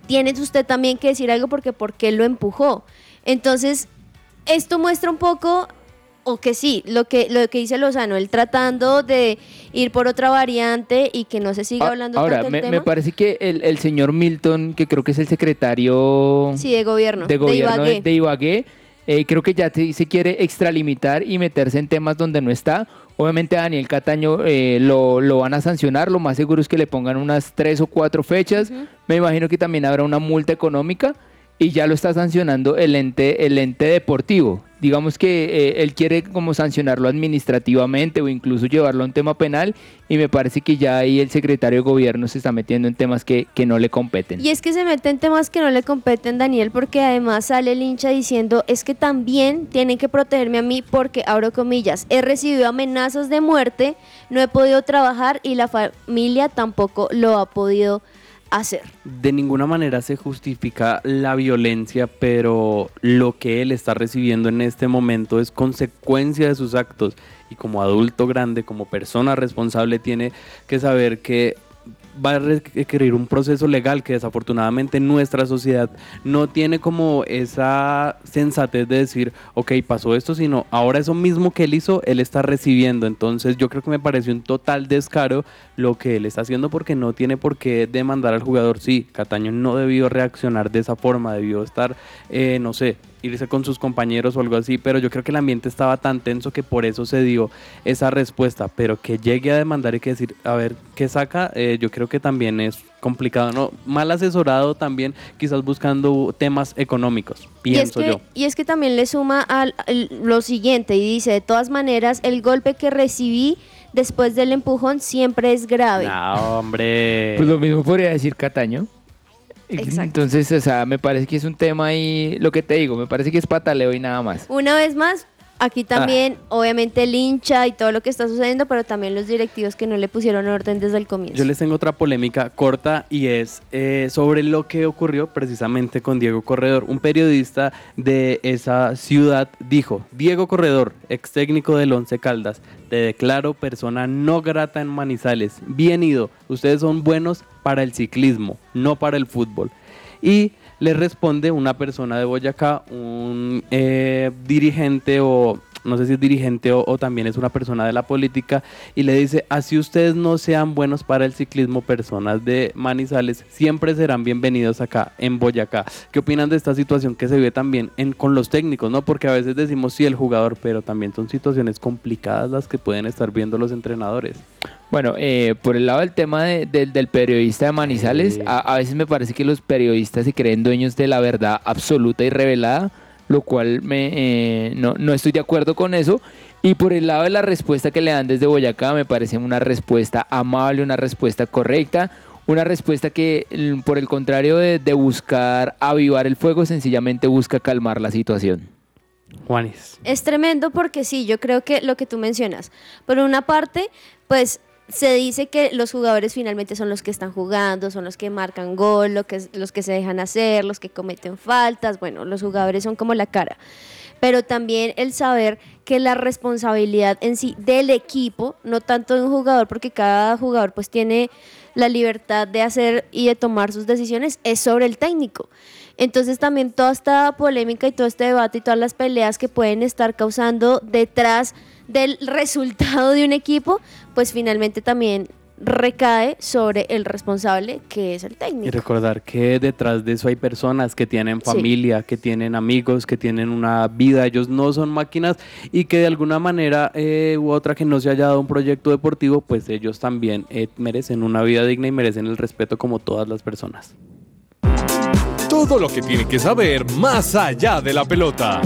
tiene usted también que decir algo porque por qué lo empujó. Entonces, esto muestra un poco o que sí, lo que, lo que dice Lozano, él tratando de ir por otra variante y que no se siga hablando Ahora, tanto me, del me tema. parece que el, el señor Milton, que creo que es el secretario Sí, de gobierno. de gobierno de, Ibagué. de Ibagué, eh, creo que ya te- se quiere extralimitar y meterse en temas donde no está. Obviamente a Daniel Cataño eh, lo, lo van a sancionar, lo más seguro es que le pongan unas tres o cuatro fechas. Me imagino que también habrá una multa económica y ya lo está sancionando el ente, el ente deportivo. Digamos que eh, él quiere como sancionarlo administrativamente o incluso llevarlo a un tema penal y me parece que ya ahí el secretario de gobierno se está metiendo en temas que, que no le competen. Y es que se mete en temas que no le competen, Daniel, porque además sale el hincha diciendo, es que también tienen que protegerme a mí porque, abro comillas, he recibido amenazas de muerte, no he podido trabajar y la familia tampoco lo ha podido hacer. De ninguna manera se justifica la violencia, pero lo que él está recibiendo en este momento es consecuencia de sus actos. Y como adulto grande, como persona responsable, tiene que saber que va a requerir un proceso legal que desafortunadamente nuestra sociedad no tiene como esa sensatez de decir, ok, pasó esto, sino ahora eso mismo que él hizo, él está recibiendo. Entonces yo creo que me pareció un total descaro lo que él está haciendo porque no tiene por qué demandar al jugador. Sí, Cataño no debió reaccionar de esa forma, debió estar, eh, no sé, irse con sus compañeros o algo así, pero yo creo que el ambiente estaba tan tenso que por eso se dio esa respuesta, pero que llegue a demandar y que decir, a ver, ¿qué saca? Eh, yo creo que también es complicado, ¿no? Mal asesorado también, quizás buscando temas económicos, Y es, pienso que, yo. y es que también le suma al, al- lo siguiente y dice, de todas maneras, el golpe que recibí después del empujón siempre es grave. No, hombre. Pues lo mismo podría decir Cataño. Exacto. Entonces, o sea, me parece que es un tema ahí, lo que te digo, me parece que es pataleo y nada más. Una vez más, aquí también, obviamente, el hincha y todo lo que está sucediendo, pero también los directivos que no le pusieron orden desde el comienzo. Yo les tengo otra polémica corta y es eh, sobre lo que ocurrió precisamente con Diego Corredor. Un periodista de esa ciudad dijo, Diego Corredor, ex técnico del Once Caldas, te declaro persona no grata en Manizales. Bien ido, ustedes son buenos para el ciclismo, no para el fútbol. Y le responde una persona de Boyacá, un eh, dirigente o no sé si es dirigente o, o también es una persona de la política, y le dice, así ustedes no sean buenos para el ciclismo, personas de Manizales, siempre serán bienvenidos acá en Boyacá. ¿Qué opinan de esta situación que se ve también en, con los técnicos? no Porque a veces decimos sí el jugador, pero también son situaciones complicadas las que pueden estar viendo los entrenadores. Bueno, eh, por el lado del tema de- del- del periodista de Manizales, Sí. a, a veces me parece que los periodistas se creen dueños de la verdad absoluta y revelada, lo cual me, eh, no, no estoy de acuerdo con eso. Y por el lado de la respuesta que le dan desde Boyacá, me parece una respuesta amable, una respuesta correcta, una respuesta que, mm, por el contrario de, de buscar avivar el fuego, sencillamente busca calmar la situación. Juanis. Es tremendo porque sí, yo creo que lo que tú mencionas, por una parte, pues se dice que los jugadores finalmente son los que están jugando, son los que marcan gol, los que se dejan hacer, los que cometen faltas, bueno, los jugadores son como la cara. Pero también el saber que la responsabilidad en sí del equipo, no tanto de un jugador, porque cada jugador pues tiene la libertad de hacer y de tomar sus decisiones, es sobre el técnico. Entonces también toda esta polémica y todo este debate y todas las peleas que pueden estar causando detrás del resultado de un equipo, pues finalmente también recae sobre el responsable que es el Y técnico. recordar que detrás de eso hay personas que tienen Sí. familia, que tienen amigos, que tienen una vida. Ellos no son máquinas y que de alguna manera eh, u otra que no se haya dado un proyecto deportivo, pues ellos también eh, merecen una vida digna y merecen el respeto como todas las personas. Todo lo que tiene que saber más allá de la pelota.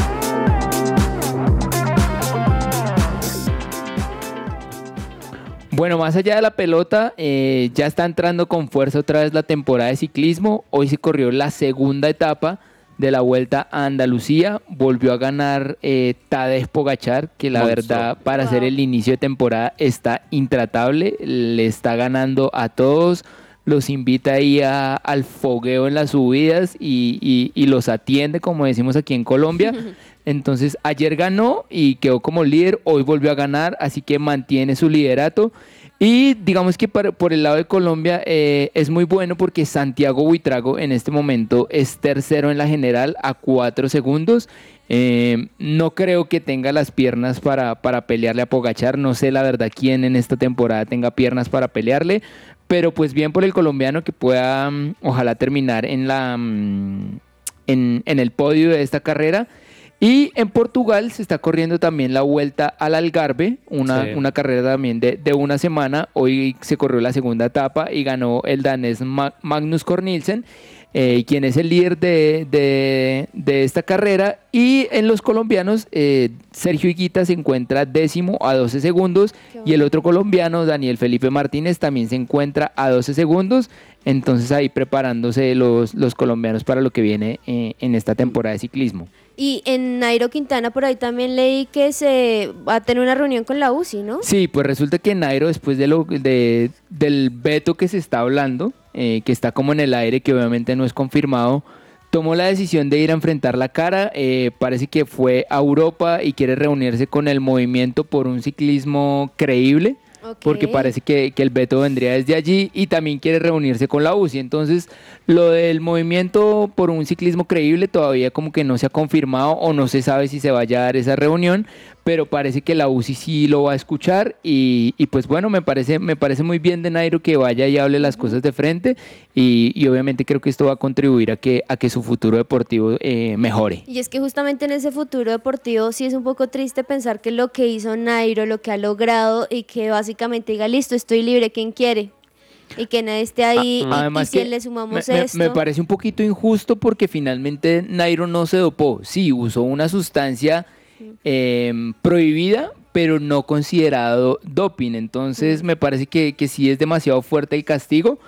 Bueno, más allá de la pelota, eh, ya está entrando con fuerza otra vez la temporada de ciclismo. Hoy se corrió la segunda etapa de la Vuelta a Andalucía. Volvió a ganar eh, Tadej Pogachar, que la Monstruo. verdad para hacer el inicio de temporada está intratable. Le está ganando a todos. Los invita ahí a- al fogueo en las subidas y, y- y los atiende, como decimos aquí en Colombia. (laughs) Entonces, ayer ganó y quedó como líder, hoy volvió a ganar, así que mantiene su liderato. Y digamos que por el lado de Colombia eh, es muy bueno porque Santiago Buitrago en este momento es tercero en la general a cuatro segundos. Eh, no creo que tenga las piernas para, para pelearle a Pogachar. No sé la verdad quién en esta temporada tenga piernas para pelearle. Pero pues bien por el colombiano que pueda mm, ojalá terminar en la mm, en el podio de esta carrera. Y en Portugal se está corriendo también la vuelta al Algarve, una, Sí. una carrera también de, de una semana. Hoy se corrió la segunda etapa y ganó el danés Ma- Magnus Cornilsen, eh, quien es el líder de, de- de esta carrera. Y en los colombianos, eh, Sergio Higuita se encuentra décimo a 12 segundos y el otro colombiano, Daniel Felipe Martínez, también se encuentra a 12 segundos. Entonces ahí preparándose los, los colombianos para lo que viene eh, en esta temporada de ciclismo. Y en Nairo Quintana por ahí también leí que se va a tener una reunión con la UCI, ¿no? Sí, pues resulta que Nairo, después de lo, de, del veto que se está hablando, eh, que está como en el aire, que obviamente no es confirmado, tomó la decisión de ir a enfrentar la cara. eh, parece que fue a Europa y quiere reunirse con el movimiento por un ciclismo creíble. Porque parece que, que el veto vendría desde allí y también quiere reunirse con la UCI. Entonces, lo del movimiento por un ciclismo creíble todavía como que no se ha confirmado o no se sabe si se vaya a dar esa reunión, pero parece que la UCI sí lo va a escuchar y, y pues bueno, me parece, me parece muy bien de Nairo que vaya y hable las cosas de frente y, y obviamente creo que esto va a contribuir a que, a que su futuro deportivo eh, mejore. Y es que justamente en ese futuro deportivo sí es un poco triste pensar que lo que hizo Nairo, lo que ha logrado y que básicamente diga, listo, estoy libre, ¿quién quiere? Y que nadie esté ahí y- y, si le sumamos me- esto. me parece un poquito injusto porque finalmente Nairo no se dopó. Sí, usó una sustancia eh, prohibida, pero no considerado doping. Entonces me parece que, que sí es demasiado fuerte el castigo.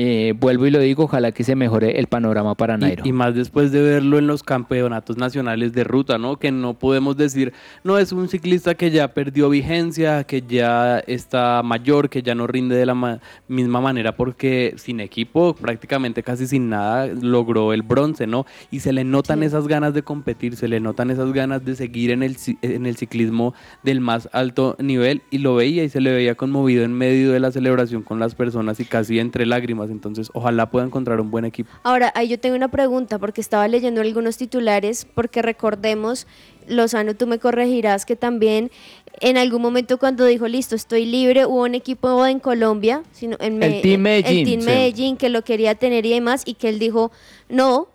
Eh, vuelvo y lo digo, ojalá que se mejore el panorama para Nairo. Y, más después de verlo en los campeonatos nacionales de ruta, ¿no? Que no podemos decir, no es un ciclista que ya perdió vigencia, que ya está mayor, que ya no rinde de la ma- misma manera, porque sin equipo, prácticamente casi sin nada, logró el bronce, ¿no? Y se le notan Sí. esas ganas de competir, se le notan esas ganas de seguir en el, en el ciclismo del más alto nivel, y lo veía y se le veía conmovido en medio de la celebración con las personas y casi entre lágrimas. Entonces, ojalá pueda encontrar un buen equipo. Ahora, ahí yo tengo una pregunta porque estaba leyendo algunos titulares, porque recordemos, Lozano, tú me corregirás que también en algún momento cuando dijo, listo, estoy libre, hubo un equipo en Colombia, sino en El Team Medellín, el Team sí. Medellín que lo quería tener y demás, y que él dijo, no,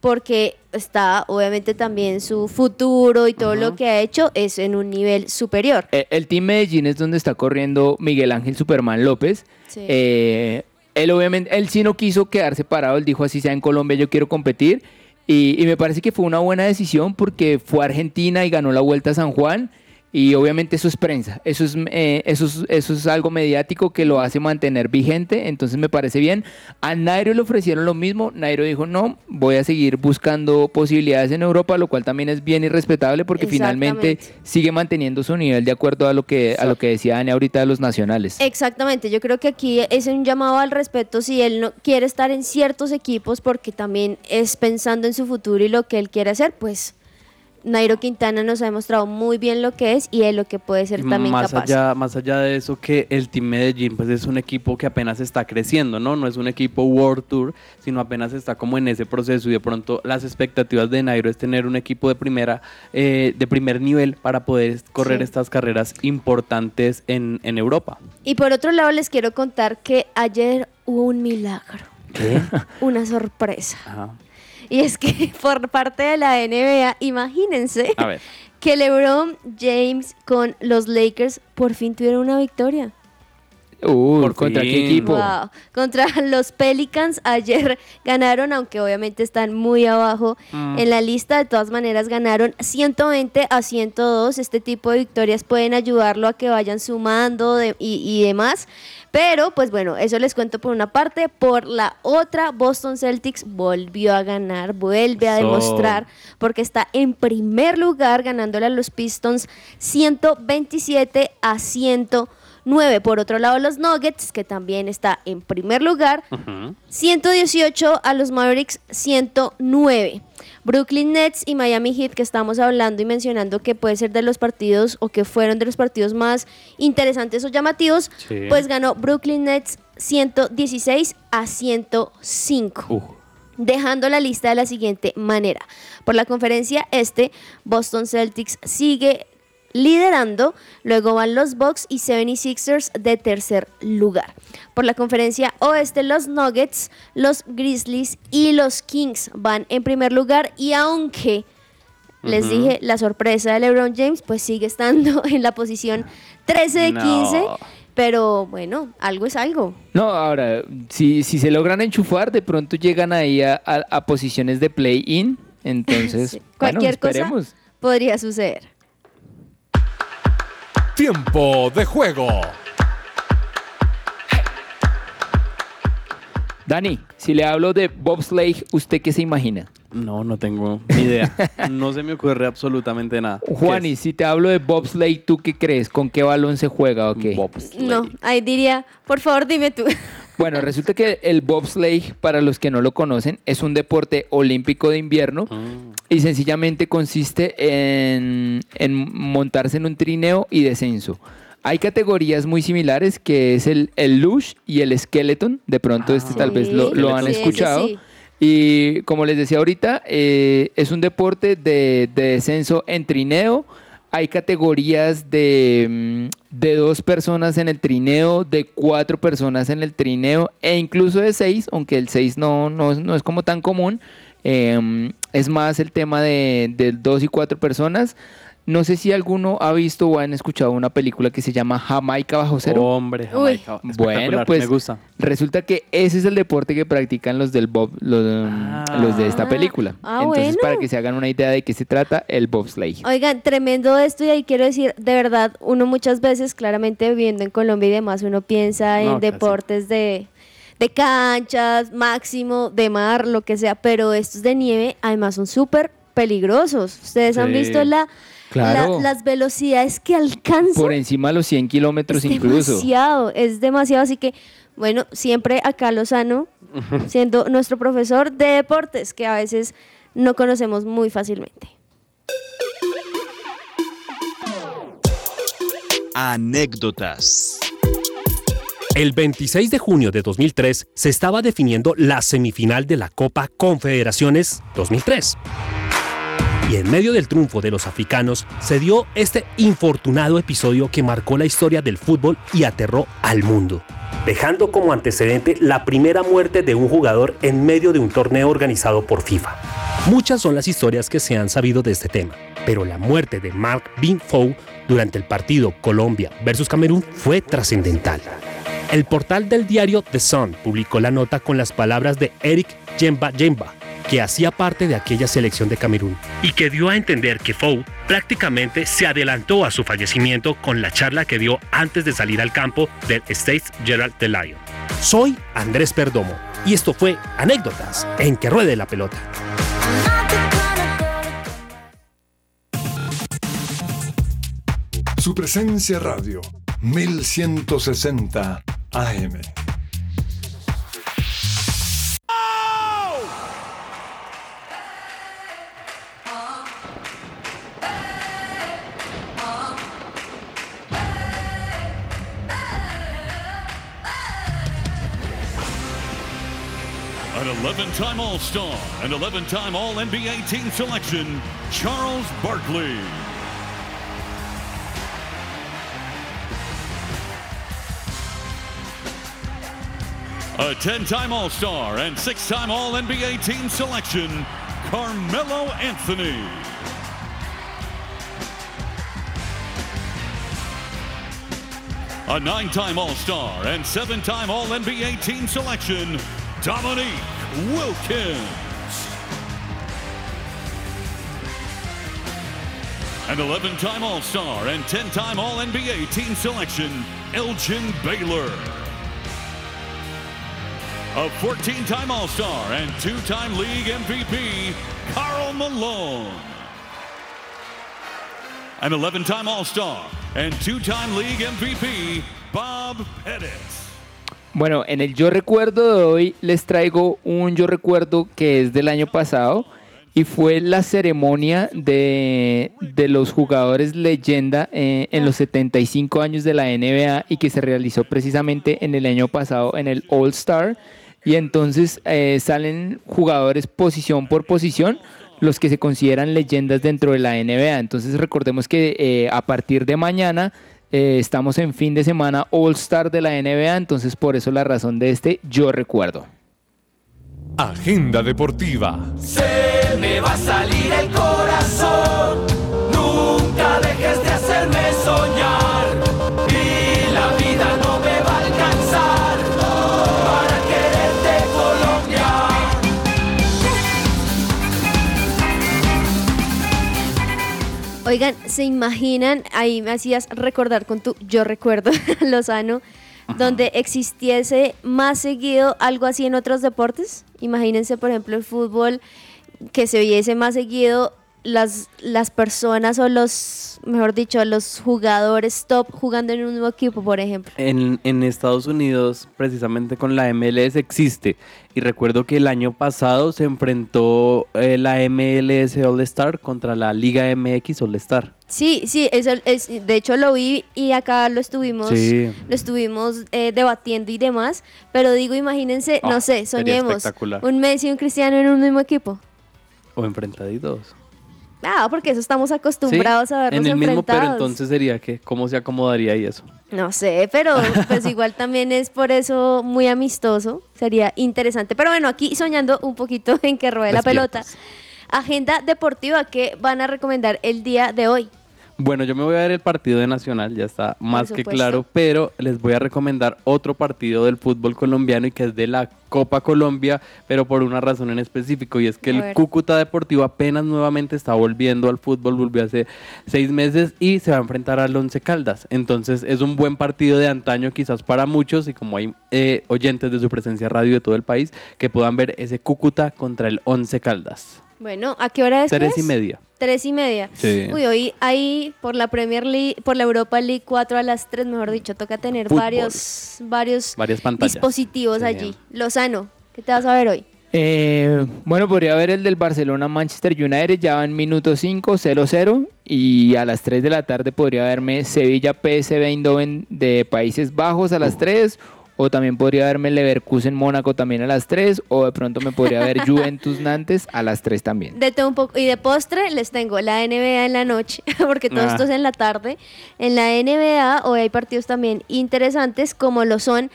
porque está obviamente también su futuro y todo lo que ha hecho es en un nivel superior. Eh, El Team Medellín es donde está corriendo Miguel Ángel Superman López. Sí. Eh, él obviamente, él sí no quiso quedarse parado, él dijo así sea en Colombia, yo quiero competir. Y, y me parece que fue una buena decisión porque fue a Argentina y ganó la Vuelta a San Juan. Y obviamente eso es prensa, eso es, eh, eso, es, eso es algo mediático que lo hace mantener vigente, entonces me parece bien. A Nairo le ofrecieron lo mismo, Nairo dijo no, voy a seguir buscando posibilidades en Europa, lo cual también es bien irrespetable porque finalmente sigue manteniendo su nivel de acuerdo a lo que, a lo que decía Dani ahorita de los nacionales. Exactamente, yo creo que aquí es un llamado al respeto si él no quiere estar en ciertos equipos porque también es pensando en su futuro y lo que él quiere hacer, pues Nairo Quintana nos ha demostrado muy bien lo que es y de lo que puede ser también más capaz. Allá, más allá de eso, que el Team Medellín pues es un equipo que apenas está creciendo, ¿no? No es un equipo World Tour, sino apenas está como en ese proceso y de pronto las expectativas de Nairo es tener un equipo de primera, eh, de primer nivel para poder correr Sí. estas carreras importantes en, en Europa. Y por otro lado les quiero contar que ayer hubo un milagro, ¿Qué? una sorpresa. Ajá. Y es que (laughs) por parte de la NBA, imagínense A ver. que LeBron James con los Lakers por fin tuvieron una victoria. Uh, Por ¿contra qué equipo? Wow. Contra (laughs) los Pelicans ayer (laughs) ganaron, aunque obviamente están muy abajo Mm. en la lista. De todas maneras ganaron 120 a 102. Este tipo de victorias pueden ayudarlo a que vayan sumando de- y, y demás. Pero pues bueno, eso les cuento por una parte. Por la otra, Boston Celtics volvió a ganar, vuelve a demostrar porque está en primer lugar ganándole a los Pistons 127 a 109. Por otro lado, los Nuggets, que también está en primer lugar, Ujú. 118 a los Mavericks 109. Brooklyn Nets y Miami Heat que estamos hablando y mencionando que puede ser de los partidos o que fueron de los partidos más interesantes o llamativos, Sí. pues ganó Brooklyn Nets 116 a 105 Uh. dejando la lista de la siguiente manera. Por la conferencia este, Boston Celtics sigue liderando, luego van los Bucks y 76ers de tercer lugar. Por la conferencia oeste, los Nuggets, los Grizzlies y los Kings van en primer lugar y aunque les dije la sorpresa de LeBron James, pues sigue estando (laughs) en la posición 13 de No. 15, pero bueno, algo es algo. No, ahora, si, si se logran enchufar, de pronto llegan ahí a, a- a posiciones de play-in. Entonces, (laughs) Sí. bueno, Cualquier cosa podría suceder. Tiempo de juego. Dani, si le hablo de bobsleigh, ¿usted qué se imagina? No, no tengo ni idea. (laughs) No se me ocurre absolutamente nada. Juani, si te hablo de bobsleigh, ¿tú qué crees? ¿Con qué balón se juega o qué? Bobsleigh. No, ahí diría, por favor dime tú. Bueno, resulta que el bobsleigh, para los que no lo conocen, es un deporte olímpico de invierno Mm. y sencillamente consiste en, en montarse en un trineo y descenso. Hay categorías muy similares que es el, el luge y el skeleton. De pronto este tal vez lo, lo han sí, escuchado. sí. Y como les decía ahorita, eh, es un deporte de, de descenso en trineo. Hay categorías de, mm, de dos personas en el trineo, de cuatro personas en el trineo e incluso de seis, aunque el seis no, no, es- no es como tan común. Eh, es más el tema de, de dos y cuatro personas. No sé si alguno ha visto o han escuchado una película que se llama Jamaica bajo cero. Hombre, Uy. Jamaica, Bueno, espectacular, pues me gusta. resulta que ese es el deporte que practican los del bob, los, Ah. los de esta película. Ah, Entonces, bueno. para que se hagan una idea de qué se trata el bobsleigh. Oigan, tremendo esto y ahí quiero decir, de verdad, uno muchas veces, claramente viviendo en Colombia y demás, uno piensa en No, casi. deportes de, de canchas, máximo, de mar, lo que sea, pero estos de nieve además son súper peligrosos. Ustedes han visto la, Claro. la- las velocidades que alcanzan. Por encima de los 100 kilómetros es incluso. demasiado, es demasiado, así que bueno, siempre acá Lozano, (laughs) siendo nuestro profesor de deportes, que a veces no conocemos muy fácilmente. Anécdotas. El 26 de junio de 2003 se estaba definiendo la semifinal de la Copa Confederaciones 2003. Y en medio del triunfo de los africanos se dio este infortunado episodio que marcó la historia del fútbol y aterró al mundo, dejando como antecedente la primera muerte de un jugador en medio de un torneo organizado por FIFA. Muchas son las historias que se han sabido de este tema, pero la muerte de Mark Binfou durante el partido Colombia versus Camerún fue trascendental. El portal del diario The Sun publicó la nota con las palabras de Eric Jemba Jemba, que hacía parte de aquella selección de Camerún, y que dio a entender que Fou prácticamente se adelantó a su fallecimiento con la charla que dio antes de salir al campo del States Gerald de Lion. Soy Andrés Perdomo, y esto fue Anécdotas en que ruede la pelota. Su presencia radio, 1160 AM. 11 time All Star and 11 time All NBA team selection, Charles Barkley. A 10 time All Star and 6 time All NBA team selection, Carmelo Anthony. A nine time All Star and seven time All NBA team selection, Dominique Wilkins. An 11 time All Star and 10 time All NBA team selection, Elgin Baylor. A 14 time All Star and two time league MVP, Carl Malone. An 11 time All Star and two time league MVP, Bob Pettit. Bueno, en el Yo Recuerdo de hoy les traigo un Yo Recuerdo que es del año pasado y fue la ceremonia de, de los jugadores leyenda eh, en los 75 años de la NBA y que se realizó precisamente en el año pasado en el All Star. Y entonces eh, salen jugadores posición por posición los que se consideran leyendas dentro de la NBA. Entonces recordemos que eh, a partir de mañana eh, estamos en fin de semana All Star de la NBA, entonces por eso la razón de este yo recuerdo. Agenda deportiva. Se me va a salir el corazón, Oigan, ¿se imaginan? Ahí me hacías recordar con tu Yo recuerdo, (laughs) Lozano, donde existiese más seguido algo así en otros deportes. Imagínense, por ejemplo, el fútbol, que se viese más seguido las, las personas o los, mejor dicho, los jugadores top jugando en un mismo equipo, por ejemplo. En, en Estados Unidos, precisamente con la MLS, existe. Y recuerdo que el año pasado se enfrentó eh, la MLS All Star contra la Liga MX All Star. Sí, sí, eso es, de hecho lo vi y acá lo estuvimos, Sí. lo estuvimos eh, debatiendo y demás, pero digo, imagínense, Ah, no sé, soñemos, un Messi y un Cristiano en un mismo equipo. O enfrentaditos. Ah, porque eso estamos acostumbrados Sí, a vernos en el mismo, pero entonces sería que, ¿cómo se acomodaría ahí eso? No sé, pero (laughs) pues igual también es por eso muy amistoso, sería interesante. Pero bueno, aquí soñando un poquito (laughs) en que ruede la pelota. Agenda deportiva que van a recomendar el día de hoy. Bueno, yo me voy a ver el partido de Nacional, ya está más que claro, pero les voy a recomendar otro partido del fútbol colombiano y que es de la Copa Colombia, pero por una razón en específico, y es que el. Cúcuta Deportivo apenas nuevamente está volviendo al fútbol, volvió hace seis meses y se va a enfrentar al Once Caldas. Entonces es un buen partido de antaño quizás para muchos y como hay eh, oyentes de su presencia radio de todo el país, que puedan ver ese Cúcuta contra el Once Caldas. Bueno, ¿a qué hora es? que Tres y es? media. Tres y media. Sí. Uy, hoy ahí por la Premier League, por la Europa League 4 a las 3, mejor dicho, toca tener Fútbol. varios, varios Varias pantallas. dispositivos Sí. allí. Lozano, ¿qué te vas a ver hoy? Eh, bueno, podría ver el del Barcelona-Manchester United, ya va en minuto 5, 0-0. Y a las 3 de la tarde podría verme Sevilla-PSV Eindhoven de Países Bajos a las 3. O también podría verme Leverkusen-Mónaco también a las 3. O de pronto me podría ver (laughs) Juventus-Nantes a las 3 también. De todo un poco. Y de postre les tengo la NBA en la noche, (laughs) porque todo Ah. esto es en la tarde. En la NBA hoy hay partidos también interesantes, como lo son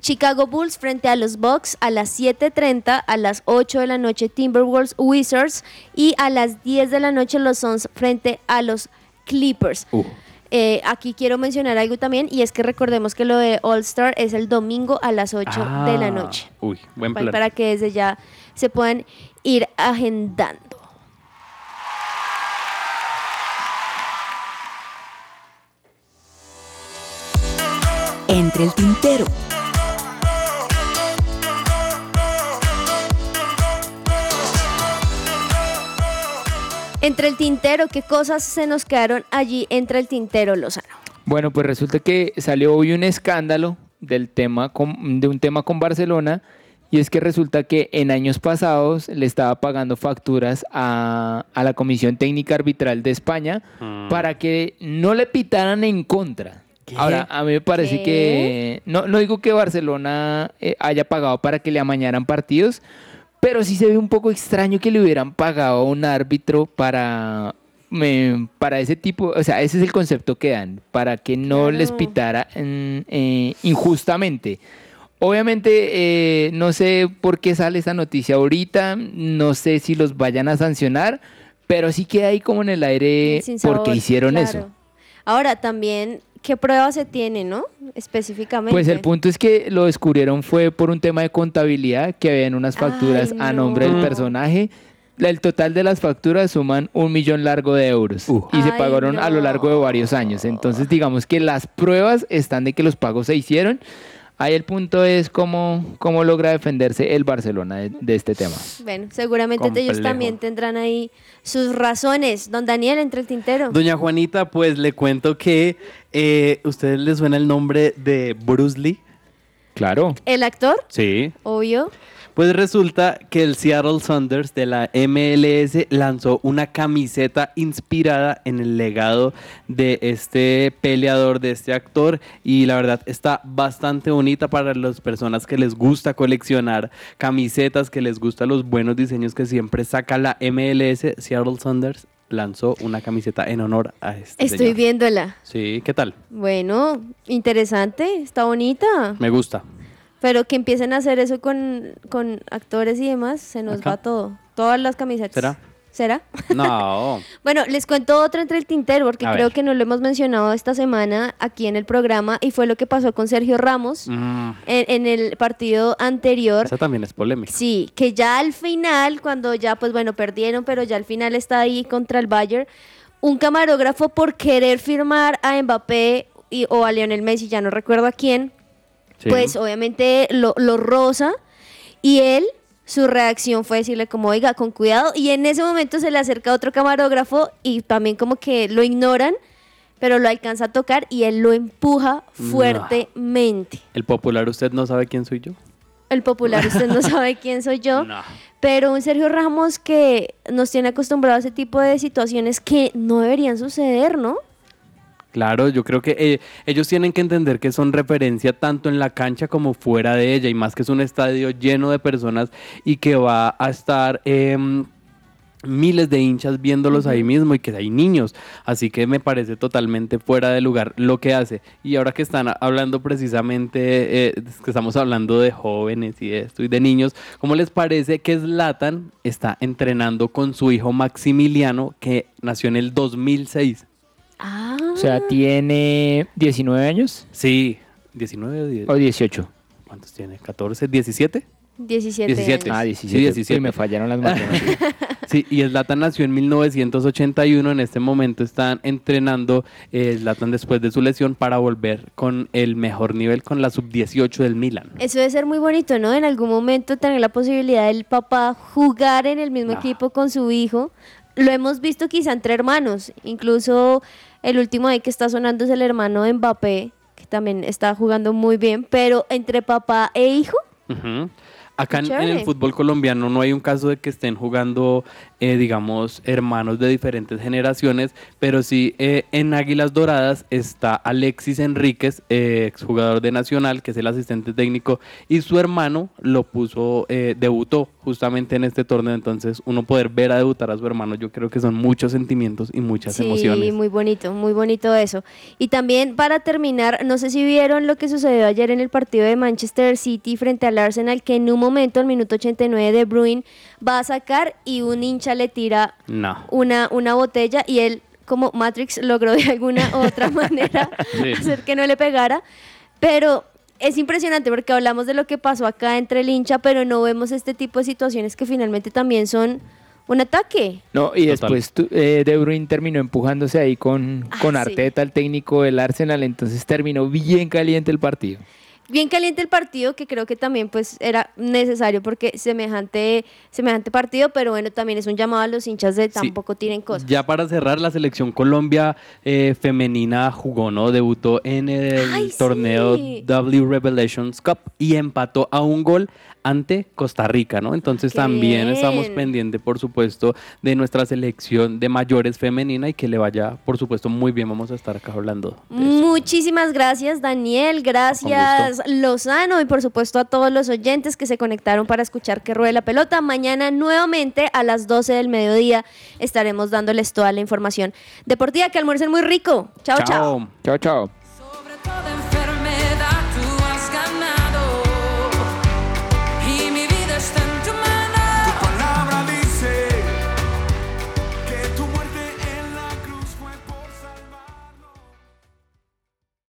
Chicago Bulls frente a los Bucks a las 7.30, a las 8 de la noche Timberwolves Wizards y a las 10 de la noche los Suns frente a los Clippers. Uh. Eh, aquí quiero mencionar algo también y es que recordemos que lo de All Star es el domingo a las 8 de la Ah, noche. Uy, buen plan. Para que desde ya se puedan ir agendando. Entre el tintero. Entre el tintero, ¿qué cosas se nos quedaron allí entre el tintero, Lozano? Bueno, pues resulta que salió hoy un escándalo del tema con- de un tema con Barcelona y es que resulta que en años pasados le estaba pagando facturas a, a la Comisión Técnica Arbitral de España Mm. para que no le pitaran en contra. Ahora, a mí me parece ¿Qué? que. No, no digo que Barcelona eh, haya pagado para que le amañaran partidos, pero sí se ve un poco extraño que le hubieran pagado a un árbitro para. para ese tipo, o sea, ese es el concepto que dan, para que no les pitara mm, eh, injustamente. Obviamente, eh, no sé por qué sale esa noticia ahorita, no sé si los vayan a sancionar, pero sí queda ahí como en el aire porque hicieron claro. eso. Ahora también, ¿qué pruebas se tiene, no? Específicamente. Pues el punto es que lo descubrieron fue por un tema de contabilidad, que habían unas facturas Ay, a nombre del no. personaje. El total de las facturas suman un millón largo de euros y se Ay, pagaron a lo largo de varios años. Entonces digamos que las pruebas están de que los pagos se hicieron. Ahí el punto es cómo, cómo logra defenderse el Barcelona de, de este tema. Bueno, seguramente ellos también tendrán ahí sus razones. Don Daniel, entre el tintero. Doña Juanita, pues le cuento que eh, ¿ustedes les suena el nombre de Bruce Lee? Claro. El actor, Sí. obvio. Pues resulta que el Seattle Saunders de la MLS lanzó una camiseta inspirada en el legado de este peleador, de este actor, y la verdad está bastante bonita para las personas que les gusta coleccionar camisetas, que les gustan los buenos diseños que siempre saca la MLS. Seattle Saunders lanzó una camiseta en honor a este Estoy señor. viéndola. Sí, ¿qué tal? Bueno, interesante, está bonita. Me gusta. Pero que empiecen a hacer eso con, con actores y demás, se nos Acá. va todo. Todas las camisetas. ¿Será? ¿Será? No. (laughs) Bueno, les cuento otra entre el tintero, porque A creo ver. que no lo hemos mencionado esta semana aquí en el programa, y fue lo que pasó con Sergio Ramos Mm, en, en el partido anterior. esa también es polémica. Sí, que ya al final, cuando ya, pues bueno, perdieron, pero ya al final está ahí contra el Bayern, un camarógrafo por querer firmar a Mbappé y, o a Lionel Messi, ya no recuerdo a quién, Sí. pues obviamente lo, lo roza y él, su reacción fue decirle como, oiga, con cuidado, y en ese momento se le acerca otro camarógrafo y también como que lo ignoran, pero lo alcanza a tocar y él lo empuja No. fuertemente. El popular, ¿usted no sabe quién soy yo? El popular, (laughs) usted no sabe quién soy yo. Pero un Sergio Ramos que nos tiene acostumbrado a ese tipo de situaciones que no deberían suceder, ¿no? Claro, yo creo que eh, ellos tienen que entender que son referencia tanto en la cancha como fuera de ella, y más que es un estadio lleno de personas y que va a estar em, miles de hinchas viéndolos ahí mismo y que hay niños, así que me parece totalmente fuera de lugar lo que hace. Y ahora que están hablando precisamente, eh, que estamos hablando de jóvenes y de esto y de niños, ¿cómo les parece que Zlatan está entrenando con su hijo Maximiliano que nació en el 2006? Ah. O sea, tiene 19 años Sí, 19 o 10. o 18. ¿Cuántos tiene? ¿14? ¿17? 17. 17. años. Ah, Sí, 17. 17. Uy, me fallaron las matemáticas. (laughs) Sí, y Zlatan nació en 1981. En este momento están entrenando eh, Zlatan después de su lesión para volver con el mejor nivel con la sub-18 del Milan. Eso debe ser muy bonito, ¿no? En algún momento tener la posibilidad del papá jugar en el mismo Ah. equipo con su hijo. Lo hemos visto quizá entre hermanos. Incluso el último ahí que está sonando es el hermano de Mbappé, que también está jugando muy bien. Pero entre papá e hijo. Acá en, el fútbol colombiano no hay un caso de que estén jugando, eh, digamos, hermanos de diferentes generaciones, pero sí eh, en Águilas Doradas está Alexis Enríquez, eh, exjugador de Nacional, que es el asistente técnico, y su hermano lo puso, eh, debutó justamente en este torneo, entonces uno poder ver a debutar a su hermano, yo creo que son muchos sentimientos y muchas Sí, emociones. muy bonito, muy bonito eso. Y también para terminar, no sé si vieron lo que sucedió ayer en el partido de Manchester City frente al Arsenal, que en un momento, al minuto 89 de Bruin, va a sacar y un hincha le tira No. una, una botella y él, como Matrix, logró de alguna u otra (laughs) manera Sí. hacer que no le pegara. Pero es impresionante porque hablamos de lo que pasó acá entre el hincha, pero no vemos este tipo de situaciones que finalmente también son un ataque. No, y después tu- eh, De Bruyne terminó empujándose ahí con, con Ah, sí. Arteta, el técnico del Arsenal, entonces terminó bien caliente el partido. Bien caliente el partido, que creo que también pues era necesario porque semejante, semejante partido, pero bueno, también es un llamado a los hinchas de tampoco tienen cosas. Ya para cerrar, la selección Colombia eh, femenina jugó, ¿no? Debutó en el Ay, torneo sí. W Revelations Cup y empató a un gol ante Costa Rica, ¿no? Entonces Qué también estamos pendientes, por supuesto, de nuestra selección de mayores femenina y que le vaya, por supuesto, muy bien. Vamos a estar acá hablando. Muchísimas gracias, Daniel. Gracias, Lozano. Y por supuesto a todos los oyentes que se conectaron para escuchar que ruede la pelota. Mañana nuevamente a las 12 del mediodía estaremos dándoles toda la información deportiva. Que almuercen muy rico. chao. chao. Chao, chao.